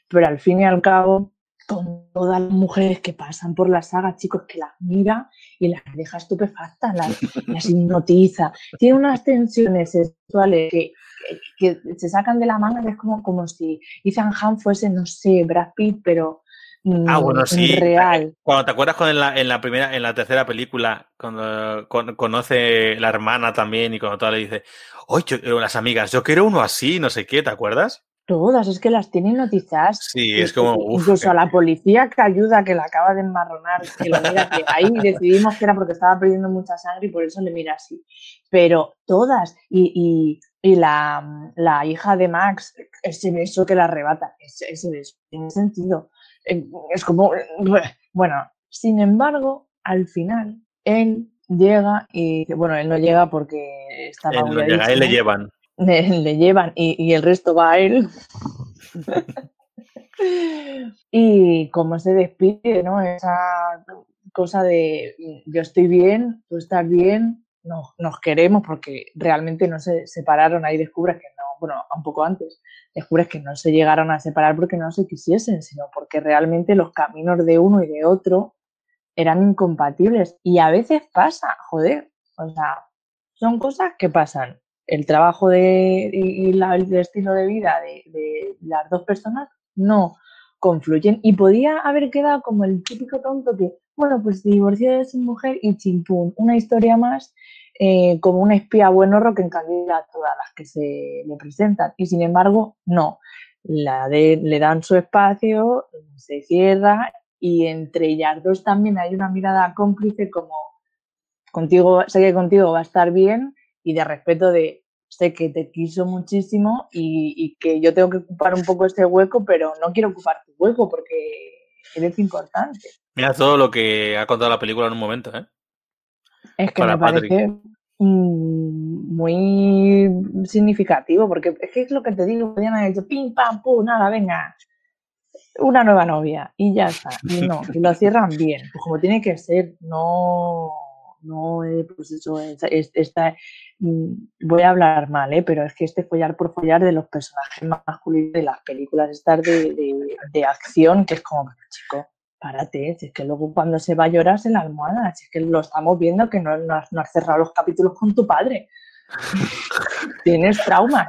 pero al fin y al cabo, con todas las mujeres que pasan por la saga, chicos, que las mira y las deja estupefactas, las, las hipnotiza, tiene unas tensiones sexuales que, que, que se sacan de la manga, que es como, como si Ethan Hunt fuese, no sé, Brad Pitt, pero Ah, bueno, mm, sí. real. Cuando te acuerdas con en la, en la primera, en la tercera película, cuando con- conoce la hermana también y cuando toda le dice, oye, las amigas, yo quiero uno así, no sé qué, ¿te acuerdas? Todas, es que las tienen notizadas. Sí, es como, uf, Incluso eh. a la policía que ayuda, que la acaba de enmarronar, que lo mira, que ahí decidimos que era porque estaba perdiendo mucha sangre y por eso le mira así. Pero todas, y, y, y la, la hija de Max, ese beso que la arrebata, ese, ese beso, tiene sentido. Eh, Es como, bueno, sin embargo, al final, él llega y, bueno, él no llega porque está Él no llega, él le llevan. Le, le llevan y, y el resto va a él. y cómo se despide, ¿no? Esa cosa de mm, yo estoy bien, tú estás bien, nos, nos queremos porque realmente no se separaron, ahí descubres que no, bueno, un poco antes, descubres que no se llegaron a separar porque no se quisiesen, sino porque realmente los caminos de uno y de otro eran incompatibles. Y a veces pasa, joder, o sea, son cosas que pasan el trabajo de, y, el estilo de vida de, de las dos personas no confluyen. Y podía haber quedado como el típico tonto que, bueno, pues divorció de su mujer y chimpún, una historia más eh, como un espía buenorro que encandila todas las que se le presentan y sin embargo no, la de, le dan su espacio, se cierra y entre ellas dos también hay una mirada cómplice como contigo, sé que contigo va a estar bien y de respeto de sé que te quiso muchísimo y, que yo tengo que ocupar un poco este hueco, pero no quiero ocupar tu hueco porque eres importante. Mira todo lo que ha contado la película en un momento, ¿eh? Es que me parece muy significativo, porque es que es lo que te digo, podrían haber dicho pim, pam, pum, nada, venga, una nueva novia y ya está. Y no, y lo cierran bien, pues como tiene que ser, no, no, pues eso, esta, mm, voy a hablar mal, ¿eh? pero es que este follar por follar de los personajes masculinos de las películas estas de, de, de acción, que es como, chico, párate, si es que luego cuando se va a llorar en la almohada, si es que lo estamos viendo que no, no, has, cerrado los capítulos con tu padre. Tienes traumas.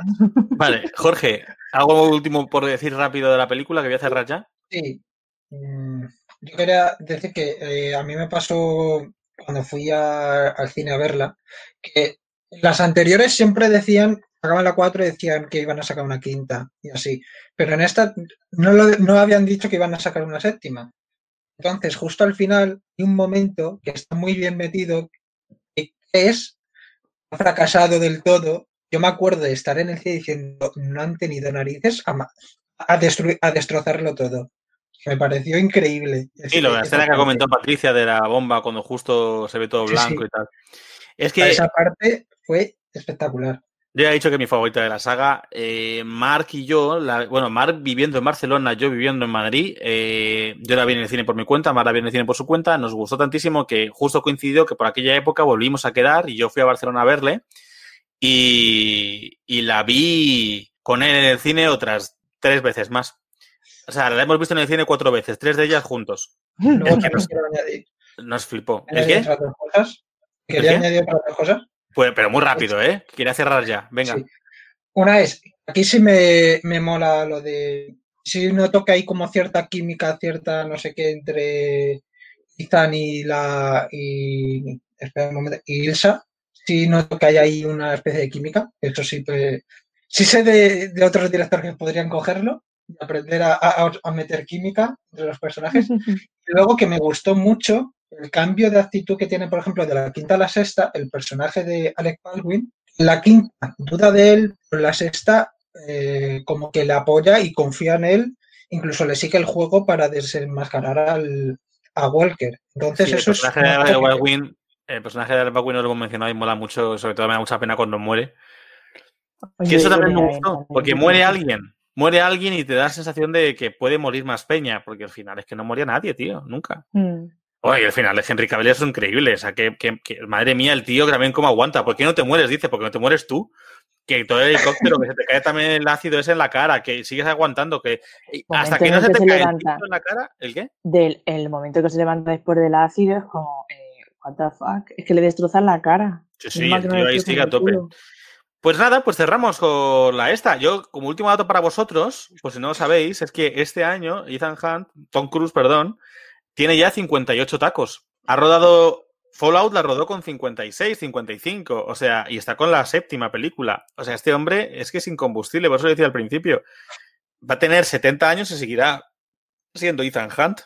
Vale, Jorge, ¿algo último por decir rápido de la película que voy a cerrar ya? Sí. Mm, yo quería decir que eh, a mí me pasó cuando fui al cine a verla, que las anteriores siempre decían, sacaban la 4 y decían que iban a sacar una quinta y así, pero en esta no, no habían dicho que iban a sacar una séptima. Entonces, justo al final hay un momento que está muy bien metido, que es fracasado del todo. Yo me acuerdo de estar en el cine diciendo, no han tenido narices a destrozarlo todo. Me pareció increíble. Sí, lo de la escena que comentó Patricia de la bomba cuando justo se ve todo blanco y tal. Es que esa parte fue espectacular. Yo ya he dicho que mi favorita de la saga. Eh, Mark y yo, bueno, Mark viviendo en Barcelona, yo viviendo en Madrid. Eh, yo la vi en el cine por mi cuenta, Mark la vi en el cine por su cuenta. Nos gustó tantísimo que justo coincidió que por aquella época volvimos a quedar y yo fui a Barcelona a verle. Y, y la vi con él en el cine otras tres veces más. O sea, la hemos visto en el cine cuatro veces, tres de ellas juntos. Luego que nos, añadir. nos flipó. ¿El qué? ¿Quería añadir otra cosa? Pues, pero muy rápido, ¿eh? Quiere cerrar ya. Venga. Una es, aquí sí me, me mola lo de. Sí noto que hay como cierta química, cierta no sé qué entre Ethan y la. y. Espera un momento. Y Ilsa. Sí noto que hay ahí una especie de química. Eso sí, pues, sí sé de, de otros directores que podrían cogerlo aprender a, a, a meter química entre los personajes. y luego que me gustó mucho el cambio de actitud que tiene, por ejemplo, de la quinta a la sexta, el personaje de Alec Baldwin, la quinta duda de él, pero la sexta eh, como que le apoya y confía en él, incluso le sigue el juego para desenmascarar al, a Walker. Entonces eso el personaje es... De Baldwin, el personaje de Alec Baldwin no lo hemos mencionado y mola mucho, sobre todo me da mucha pena cuando muere. y eso también me gustó, porque muere alguien, muere alguien y te da la sensación de que puede morir más peña, porque al final es que no moría nadie, tío, nunca. Mm. Oye, el final de Henry Cavill es increíble. O sea, que, que, madre mía, el tío que también cómo aguanta. ¿Por qué no te mueres? Dice, porque no te mueres tú. Que todo el helicóptero, que se te cae también el ácido ese en la cara, que sigues aguantando, que hasta que no se te cae en la cara, ¿el qué? Del el momento que se levanta después del ácido es como, eh, what the fuck, es que le destrozan la cara. Sí, sí, el tío ahí sigue a tope. Pues nada, pues cerramos con la esta. Yo, como último dato para vosotros, pues si no lo sabéis, es que este año Ethan Hunt, Tom Cruise, perdón, tiene ya 58 tacos. Ha rodado Fallout, la rodó con 56, 55. O sea, y está con la séptima película. O sea, este hombre es que es incombustible, por eso lo decía al principio. Va a tener 70 años y seguirá siendo Ethan Hunt.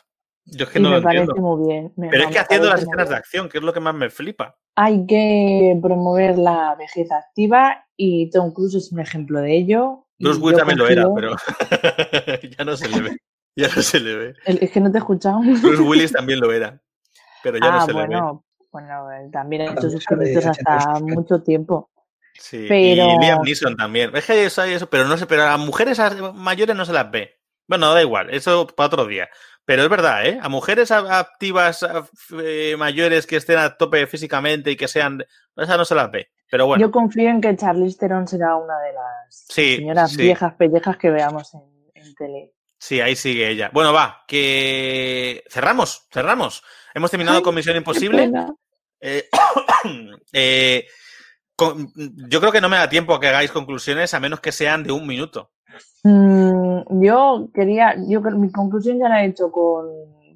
Yo es que no me lo parece entiendo. muy bien. Pero es que haciendo las escenas de acción, que es lo que más me flipa. Hay que promover la vejez activa y Tom Cruise es un ejemplo de ello. Bruce Willis también lo era, pero ya no se le ve. Ya no se le ve. es que no te he escuchado. Bruce Willis también lo era, pero ya no ah, se bueno, le ve. Bueno, también ha hecho sus créditos hasta mucho tiempo. Sí, pero... y Liam Neeson también. Es que eso, eso, pero no sé, pero a las mujeres mayores no se las ve. Bueno, da igual, eso para otro día. Pero es verdad, ¿eh? A mujeres activas eh, mayores que estén a tope físicamente y que sean... Esa no se las ve. Pero bueno. Yo confío en que Charlize Theron será una de las señoras viejas pellejas que veamos en, en tele. Sí, ahí sigue ella. Bueno, va, que cerramos, cerramos. Hemos terminado con Misión Imposible. Eh, eh, con, yo creo que no me da tiempo a que hagáis conclusiones a menos que sean de un minuto. Mm, yo quería, yo mi conclusión ya la he hecho con,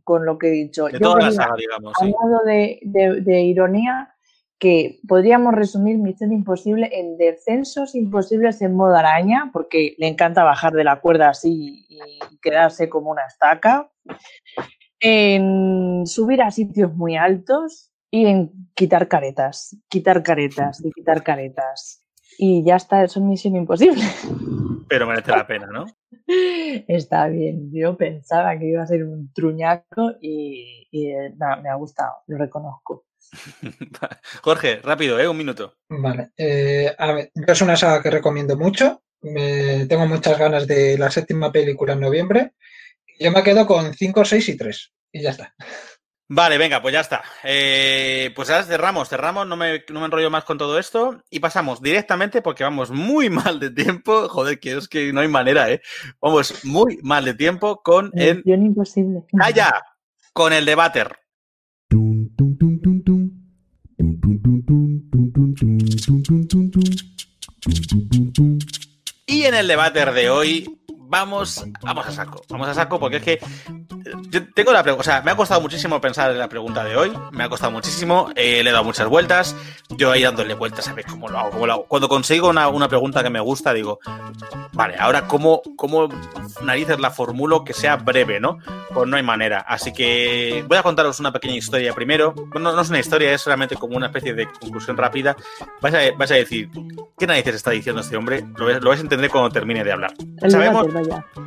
con lo que he dicho. De yo toda quería, la saga, digamos. A sí. modo de, de, de ironía, que podríamos resumir Misión Imposible en descensos imposibles en modo araña, porque le encanta bajar de la cuerda así y quedarse como una estaca. En subir a sitios muy altos y en quitar caretas, quitar caretas y quitar caretas. Y ya está, eso es misión imposible. Pero merece la pena, ¿no? Está bien, yo pensaba que iba a ser un truñaco y, y, eh, nada, me ha gustado, lo reconozco. Jorge, rápido, ¿eh? Un minuto. Vale. Eh, a ver, yo es una saga que recomiendo mucho. Me, tengo muchas ganas de la séptima película en noviembre. Yo me quedo con 5, 6 y 3. Y ya está. Vale, venga, pues ya está. Eh, pues ahora cerramos, cerramos, no me, no me, enrollo más con todo esto y pasamos directamente porque vamos muy mal de tiempo. Joder, que es que no hay manera, ¿eh? Vamos muy mal de tiempo con el. imposible. ¡Calla! Con el debater. Y en el debater de hoy vamos, vamos a saco, vamos a saco porque es que yo tengo la pregunta, o sea, me ha costado muchísimo pensar en la pregunta de hoy, me ha costado muchísimo, eh, le he dado muchas vueltas, yo ahí dándole vueltas a ver cómo lo hago, cómo lo hago. Cuando consigo una, una pregunta que me gusta, digo, vale, ahora cómo, cómo narices la formulo que sea breve, ¿no? Pues no hay manera. Así que voy a contaros una pequeña historia primero. No, no es una historia, es solamente como una especie de conclusión rápida. Vais a, vais a decir, ¿qué narices está diciendo este hombre? Lo, vais, lo vais a entender cuando termine de hablar. El Sabemos,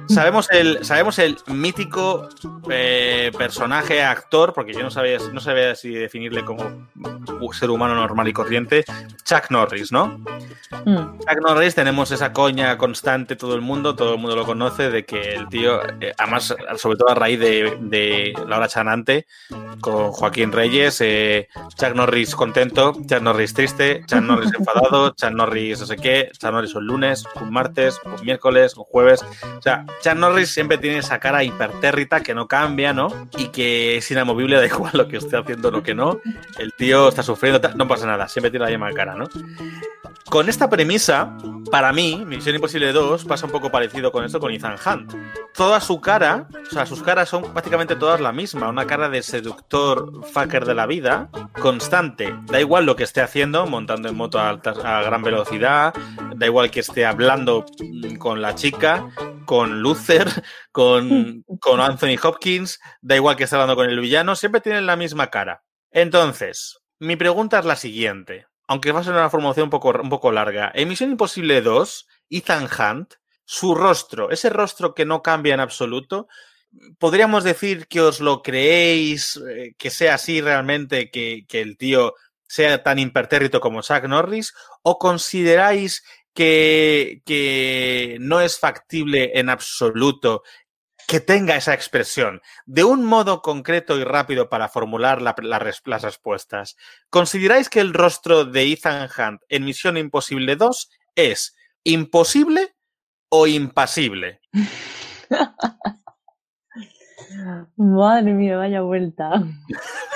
sabemos, el, sabemos el mítico eh, personaje, actor, porque yo no sabía, no sabía si definirle como un ser humano normal y corriente, Chuck Norris, ¿no? Mm. Chuck Norris tenemos esa coña constante, todo el mundo, todo el mundo lo conoce, de que el tío, eh, además, sobre todo a raíz de, de La Hora Chanante, con Joaquín Reyes, eh, Chuck Norris contento, Chuck Norris triste, Chuck Norris enfadado, Chuck Norris no sé qué, Chuck Norris un lunes, un martes, un miércoles, un jueves. O sea, Chuck Norris siempre tiene esa cara hipertérrita que no cambia, ¿no? Y que es inamovible, da igual lo que esté haciendo lo que no. El tío está sufriendo, no pasa nada, siempre tiene la misma cara, ¿no? Con esta premisa, para mí, Misión Imposible 2 pasa un poco parecido con esto con Ethan Hunt. Toda su cara, o sea, sus caras son prácticamente todas la misma, una cara de seductor fucker de la vida, constante. Da igual lo que esté haciendo, montando en moto a, altas- a gran velocidad, da igual que esté hablando mm, con la chica, con Luther, con, con Anthony Hopkins, da igual que esté hablando con el villano, siempre tienen la misma cara. Entonces, mi pregunta es la siguiente aunque va a ser una formulación un poco, un poco larga, en Misión Imposible 2, Ethan Hunt, su rostro, ese rostro que no cambia en absoluto, podríamos decir que os lo creéis, eh, que sea así realmente, que, que el tío sea tan impertérrito como Chuck Norris, o consideráis que, que no es factible en absoluto que tenga esa expresión de un modo concreto y rápido para formular la- la res- las respuestas. ¿Consideráis que el rostro de Ethan Hunt en Misión Imposible 2 es imposible o impasible? Madre mía, vaya vuelta.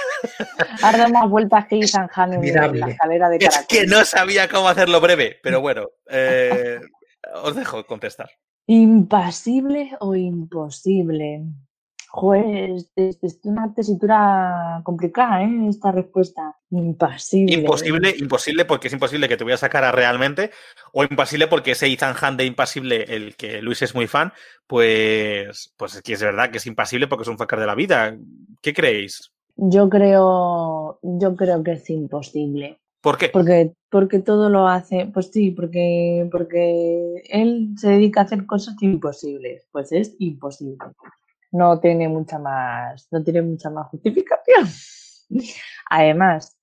Has dado más vueltas que Ethan Hunt en la escalera de Es caracol. que no sabía cómo hacerlo breve, pero bueno, eh, os dejo contestar. ¿Impasible o imposible? Joder, es, es- es una tesitura complicada, ¿eh? Esta respuesta. Impasible. Imposible, imposible porque es imposible que te voy a sacar a realmente, o impasible porque ese Ethan Hunt de impasible, el que Luis es muy fan, pues, pues es que es verdad que es impasible porque es un fucker de la vida. ¿Qué creéis? Yo creo, yo creo que es imposible. ¿Por qué? Porque, porque todo lo hace, pues sí, porque, porque él se dedica a hacer cosas imposibles. Pues es imposible. No tiene mucha más, no tiene mucha más justificación. Además,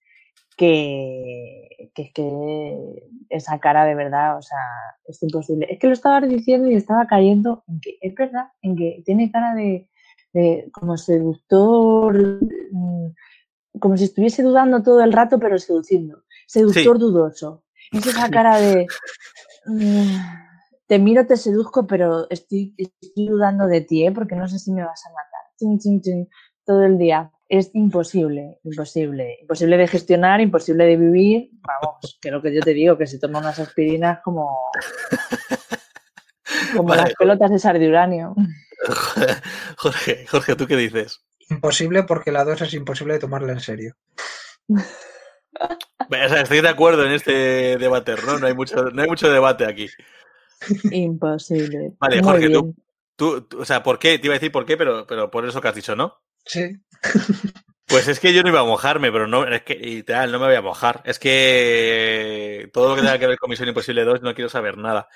que, que es que esa cara de verdad, o sea, es imposible. Es que lo estaba diciendo y estaba cayendo en que es verdad, en que tiene cara de, de como seductor, mm, como si estuviese dudando todo el rato, pero seduciendo. Seductor dudoso. Es esa cara de mm, te miro, te seduzco, pero estoy, estoy dudando de ti, ¿eh? porque no sé si me vas a matar. Chin, chin, chin, todo el día. Es imposible, imposible. Imposible de gestionar, imposible de vivir. Vamos, que lo que yo te digo, que se toma unas aspirinas como, como Vale. las pelotas de uranio. Jorge, Jorge, ¿tú qué dices? Imposible porque la 2 es imposible de tomarla en serio. O sea, estoy de acuerdo en este debate, ¿no? No hay mucho, no hay mucho debate aquí. Imposible. Vale, Muy Jorge, tú-. Tú, tú- o sea, ¿por qué? Te iba a decir por qué, pero, pero por eso que has dicho, ¿no? Sí. Pues es que yo no iba a mojarme, pero no, es que literal, no me voy a mojar. Es que todo lo que tenga que ver con Misión Imposible 2 no quiero saber nada.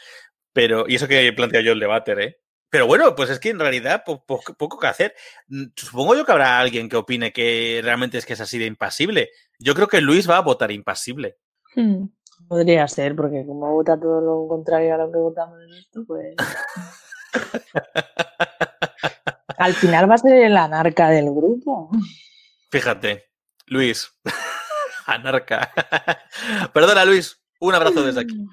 Pero, y eso que he planteado yo el debate, ¿eh? Pero bueno, pues es que en realidad poco que hacer. Mm, supongo yo que habrá alguien que opine que realmente es que es así de impasible. Yo creo que Luis va a votar impasible. Hmm, podría ser, porque como vota todo lo contrario a lo que votamos en esto, pues. Al final va a ser el anarca del grupo. Fíjate, Luis. Anarca. Perdona, Luis. Un abrazo desde aquí.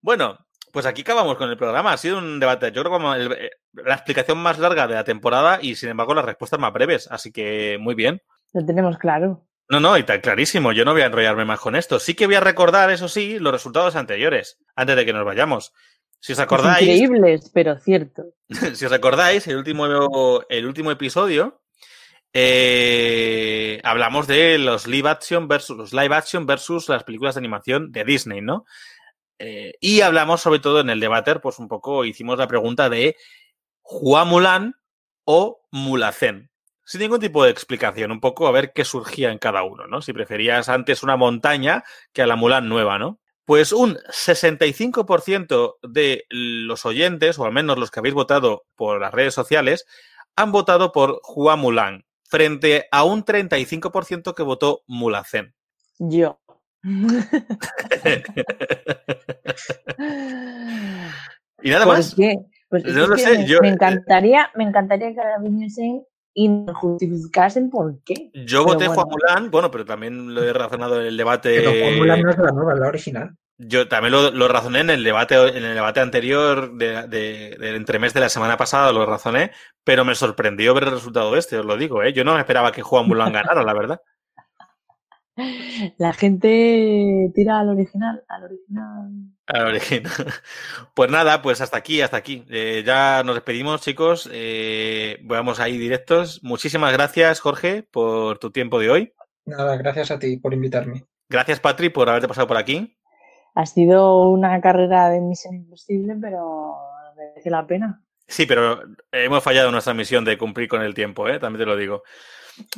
Bueno, pues aquí acabamos con el programa. Ha sido un debate, yo creo como eh, la explicación más larga de la temporada y sin embargo las respuestas más breves. Así que muy bien. Lo tenemos claro. No, no, y está clarísimo. Yo no voy a enrollarme más con esto. Sí que voy a recordar, eso sí, los resultados anteriores, antes de que nos vayamos. Si os acordáis. Increíbles, pero cierto. si os acordáis, el último, el último episodio eh, hablamos de los live action versus los live action versus las películas de animación de Disney, ¿no? Eh, y hablamos sobre todo en el debate, pues un poco hicimos la pregunta de Hua Mulan o Mulacén. Sin ningún tipo de explicación, un poco a ver qué surgía en cada uno, ¿no? Si preferías antes una montaña que a la Mulan nueva, ¿no? Pues un 65% de los oyentes, o al menos los que habéis votado por las redes sociales, han votado por Hua Mulan frente a un 35% que votó Mulacén. Yo. y nada más. Qué? Pues no lo sé, me, yo, me, encantaría, me encantaría que ahora viniesen y nos justificasen por qué. Yo voté Juan Mulán, bueno, pero también lo he razonado en el debate. Pero Juan Mulán no es la nueva, la original. Yo también lo, lo, razoné en el debate, en el debate anterior de, de, del entremés de la semana pasada, lo razoné, pero me sorprendió ver el resultado de este, os lo digo, ¿eh? Yo no me esperaba que Juan Mulan ganara, la verdad. La gente tira al original, al original. Al original. Pues nada, pues hasta aquí, hasta aquí. Eh, ya nos despedimos, chicos. Eh, vamos ahí directos. Muchísimas gracias, Jorge, por tu tiempo de hoy. Nada, gracias a ti por invitarme. Gracias, Patri, por haberte pasado por aquí. Ha sido una carrera de misión imposible, pero merece la pena. Sí, pero hemos fallado en nuestra misión de cumplir con el tiempo, ¿eh? también te lo digo.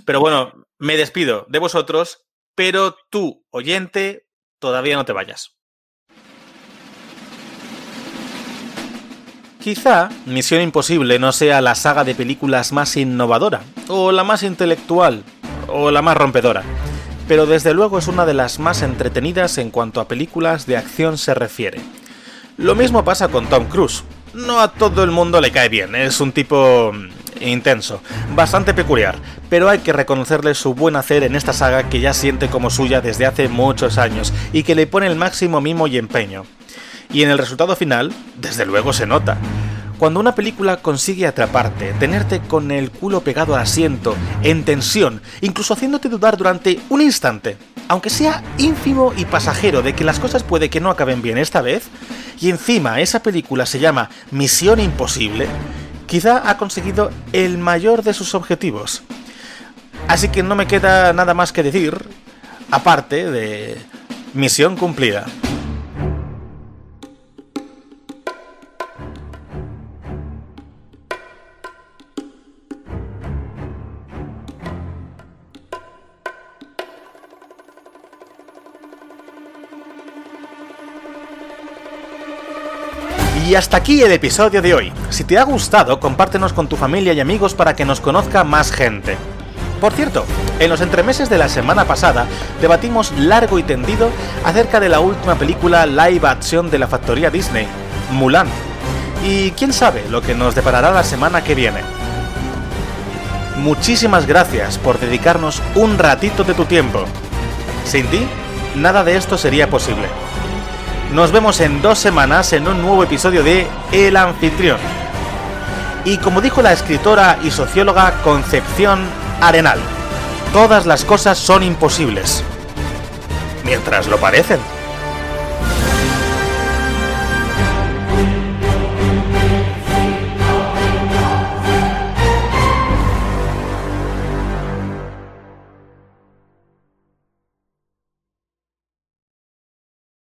Pero bueno, me despido de vosotros, pero tú, oyente, todavía no te vayas. Quizá Misión Imposible no sea la saga de películas más innovadora, o la más intelectual, o la más rompedora pero desde luego es una de las más entretenidas en cuanto a películas de acción se refiere. Lo mismo pasa con Tom Cruise. No a todo el mundo le cae bien, es un tipo mm, intenso, bastante peculiar, pero hay que reconocerle su buen hacer en esta saga que ya siente como suya desde hace muchos años y que le pone el máximo mimo y empeño. Y en el resultado final, desde luego se nota. Cuando una película consigue atraparte, tenerte con el culo pegado al asiento, en tensión, incluso haciéndote dudar durante un instante, aunque sea ínfimo y pasajero de que las cosas puede que no acaben bien esta vez, y encima esa película se llama Misión Imposible, quizá ha conseguido el mayor de sus objetivos. Así que no me queda nada más que decir, aparte de misión cumplida. Y hasta aquí el episodio de hoy. Si te ha gustado, compártenos con tu familia y amigos para que nos conozca más gente. Por cierto, en los entremeses de la semana pasada debatimos largo y tendido acerca de la última película live action de la factoría Disney, Mulan. Y quién sabe lo que nos deparará la semana que viene. Muchísimas gracias por dedicarnos un ratito de tu tiempo. Sin ti, nada de esto sería posible. Nos vemos en dos semanas en un nuevo episodio de El Anfitrión. Y como dijo la escritora y socióloga Concepción Arenal, todas las cosas son imposibles. Mientras lo parecen.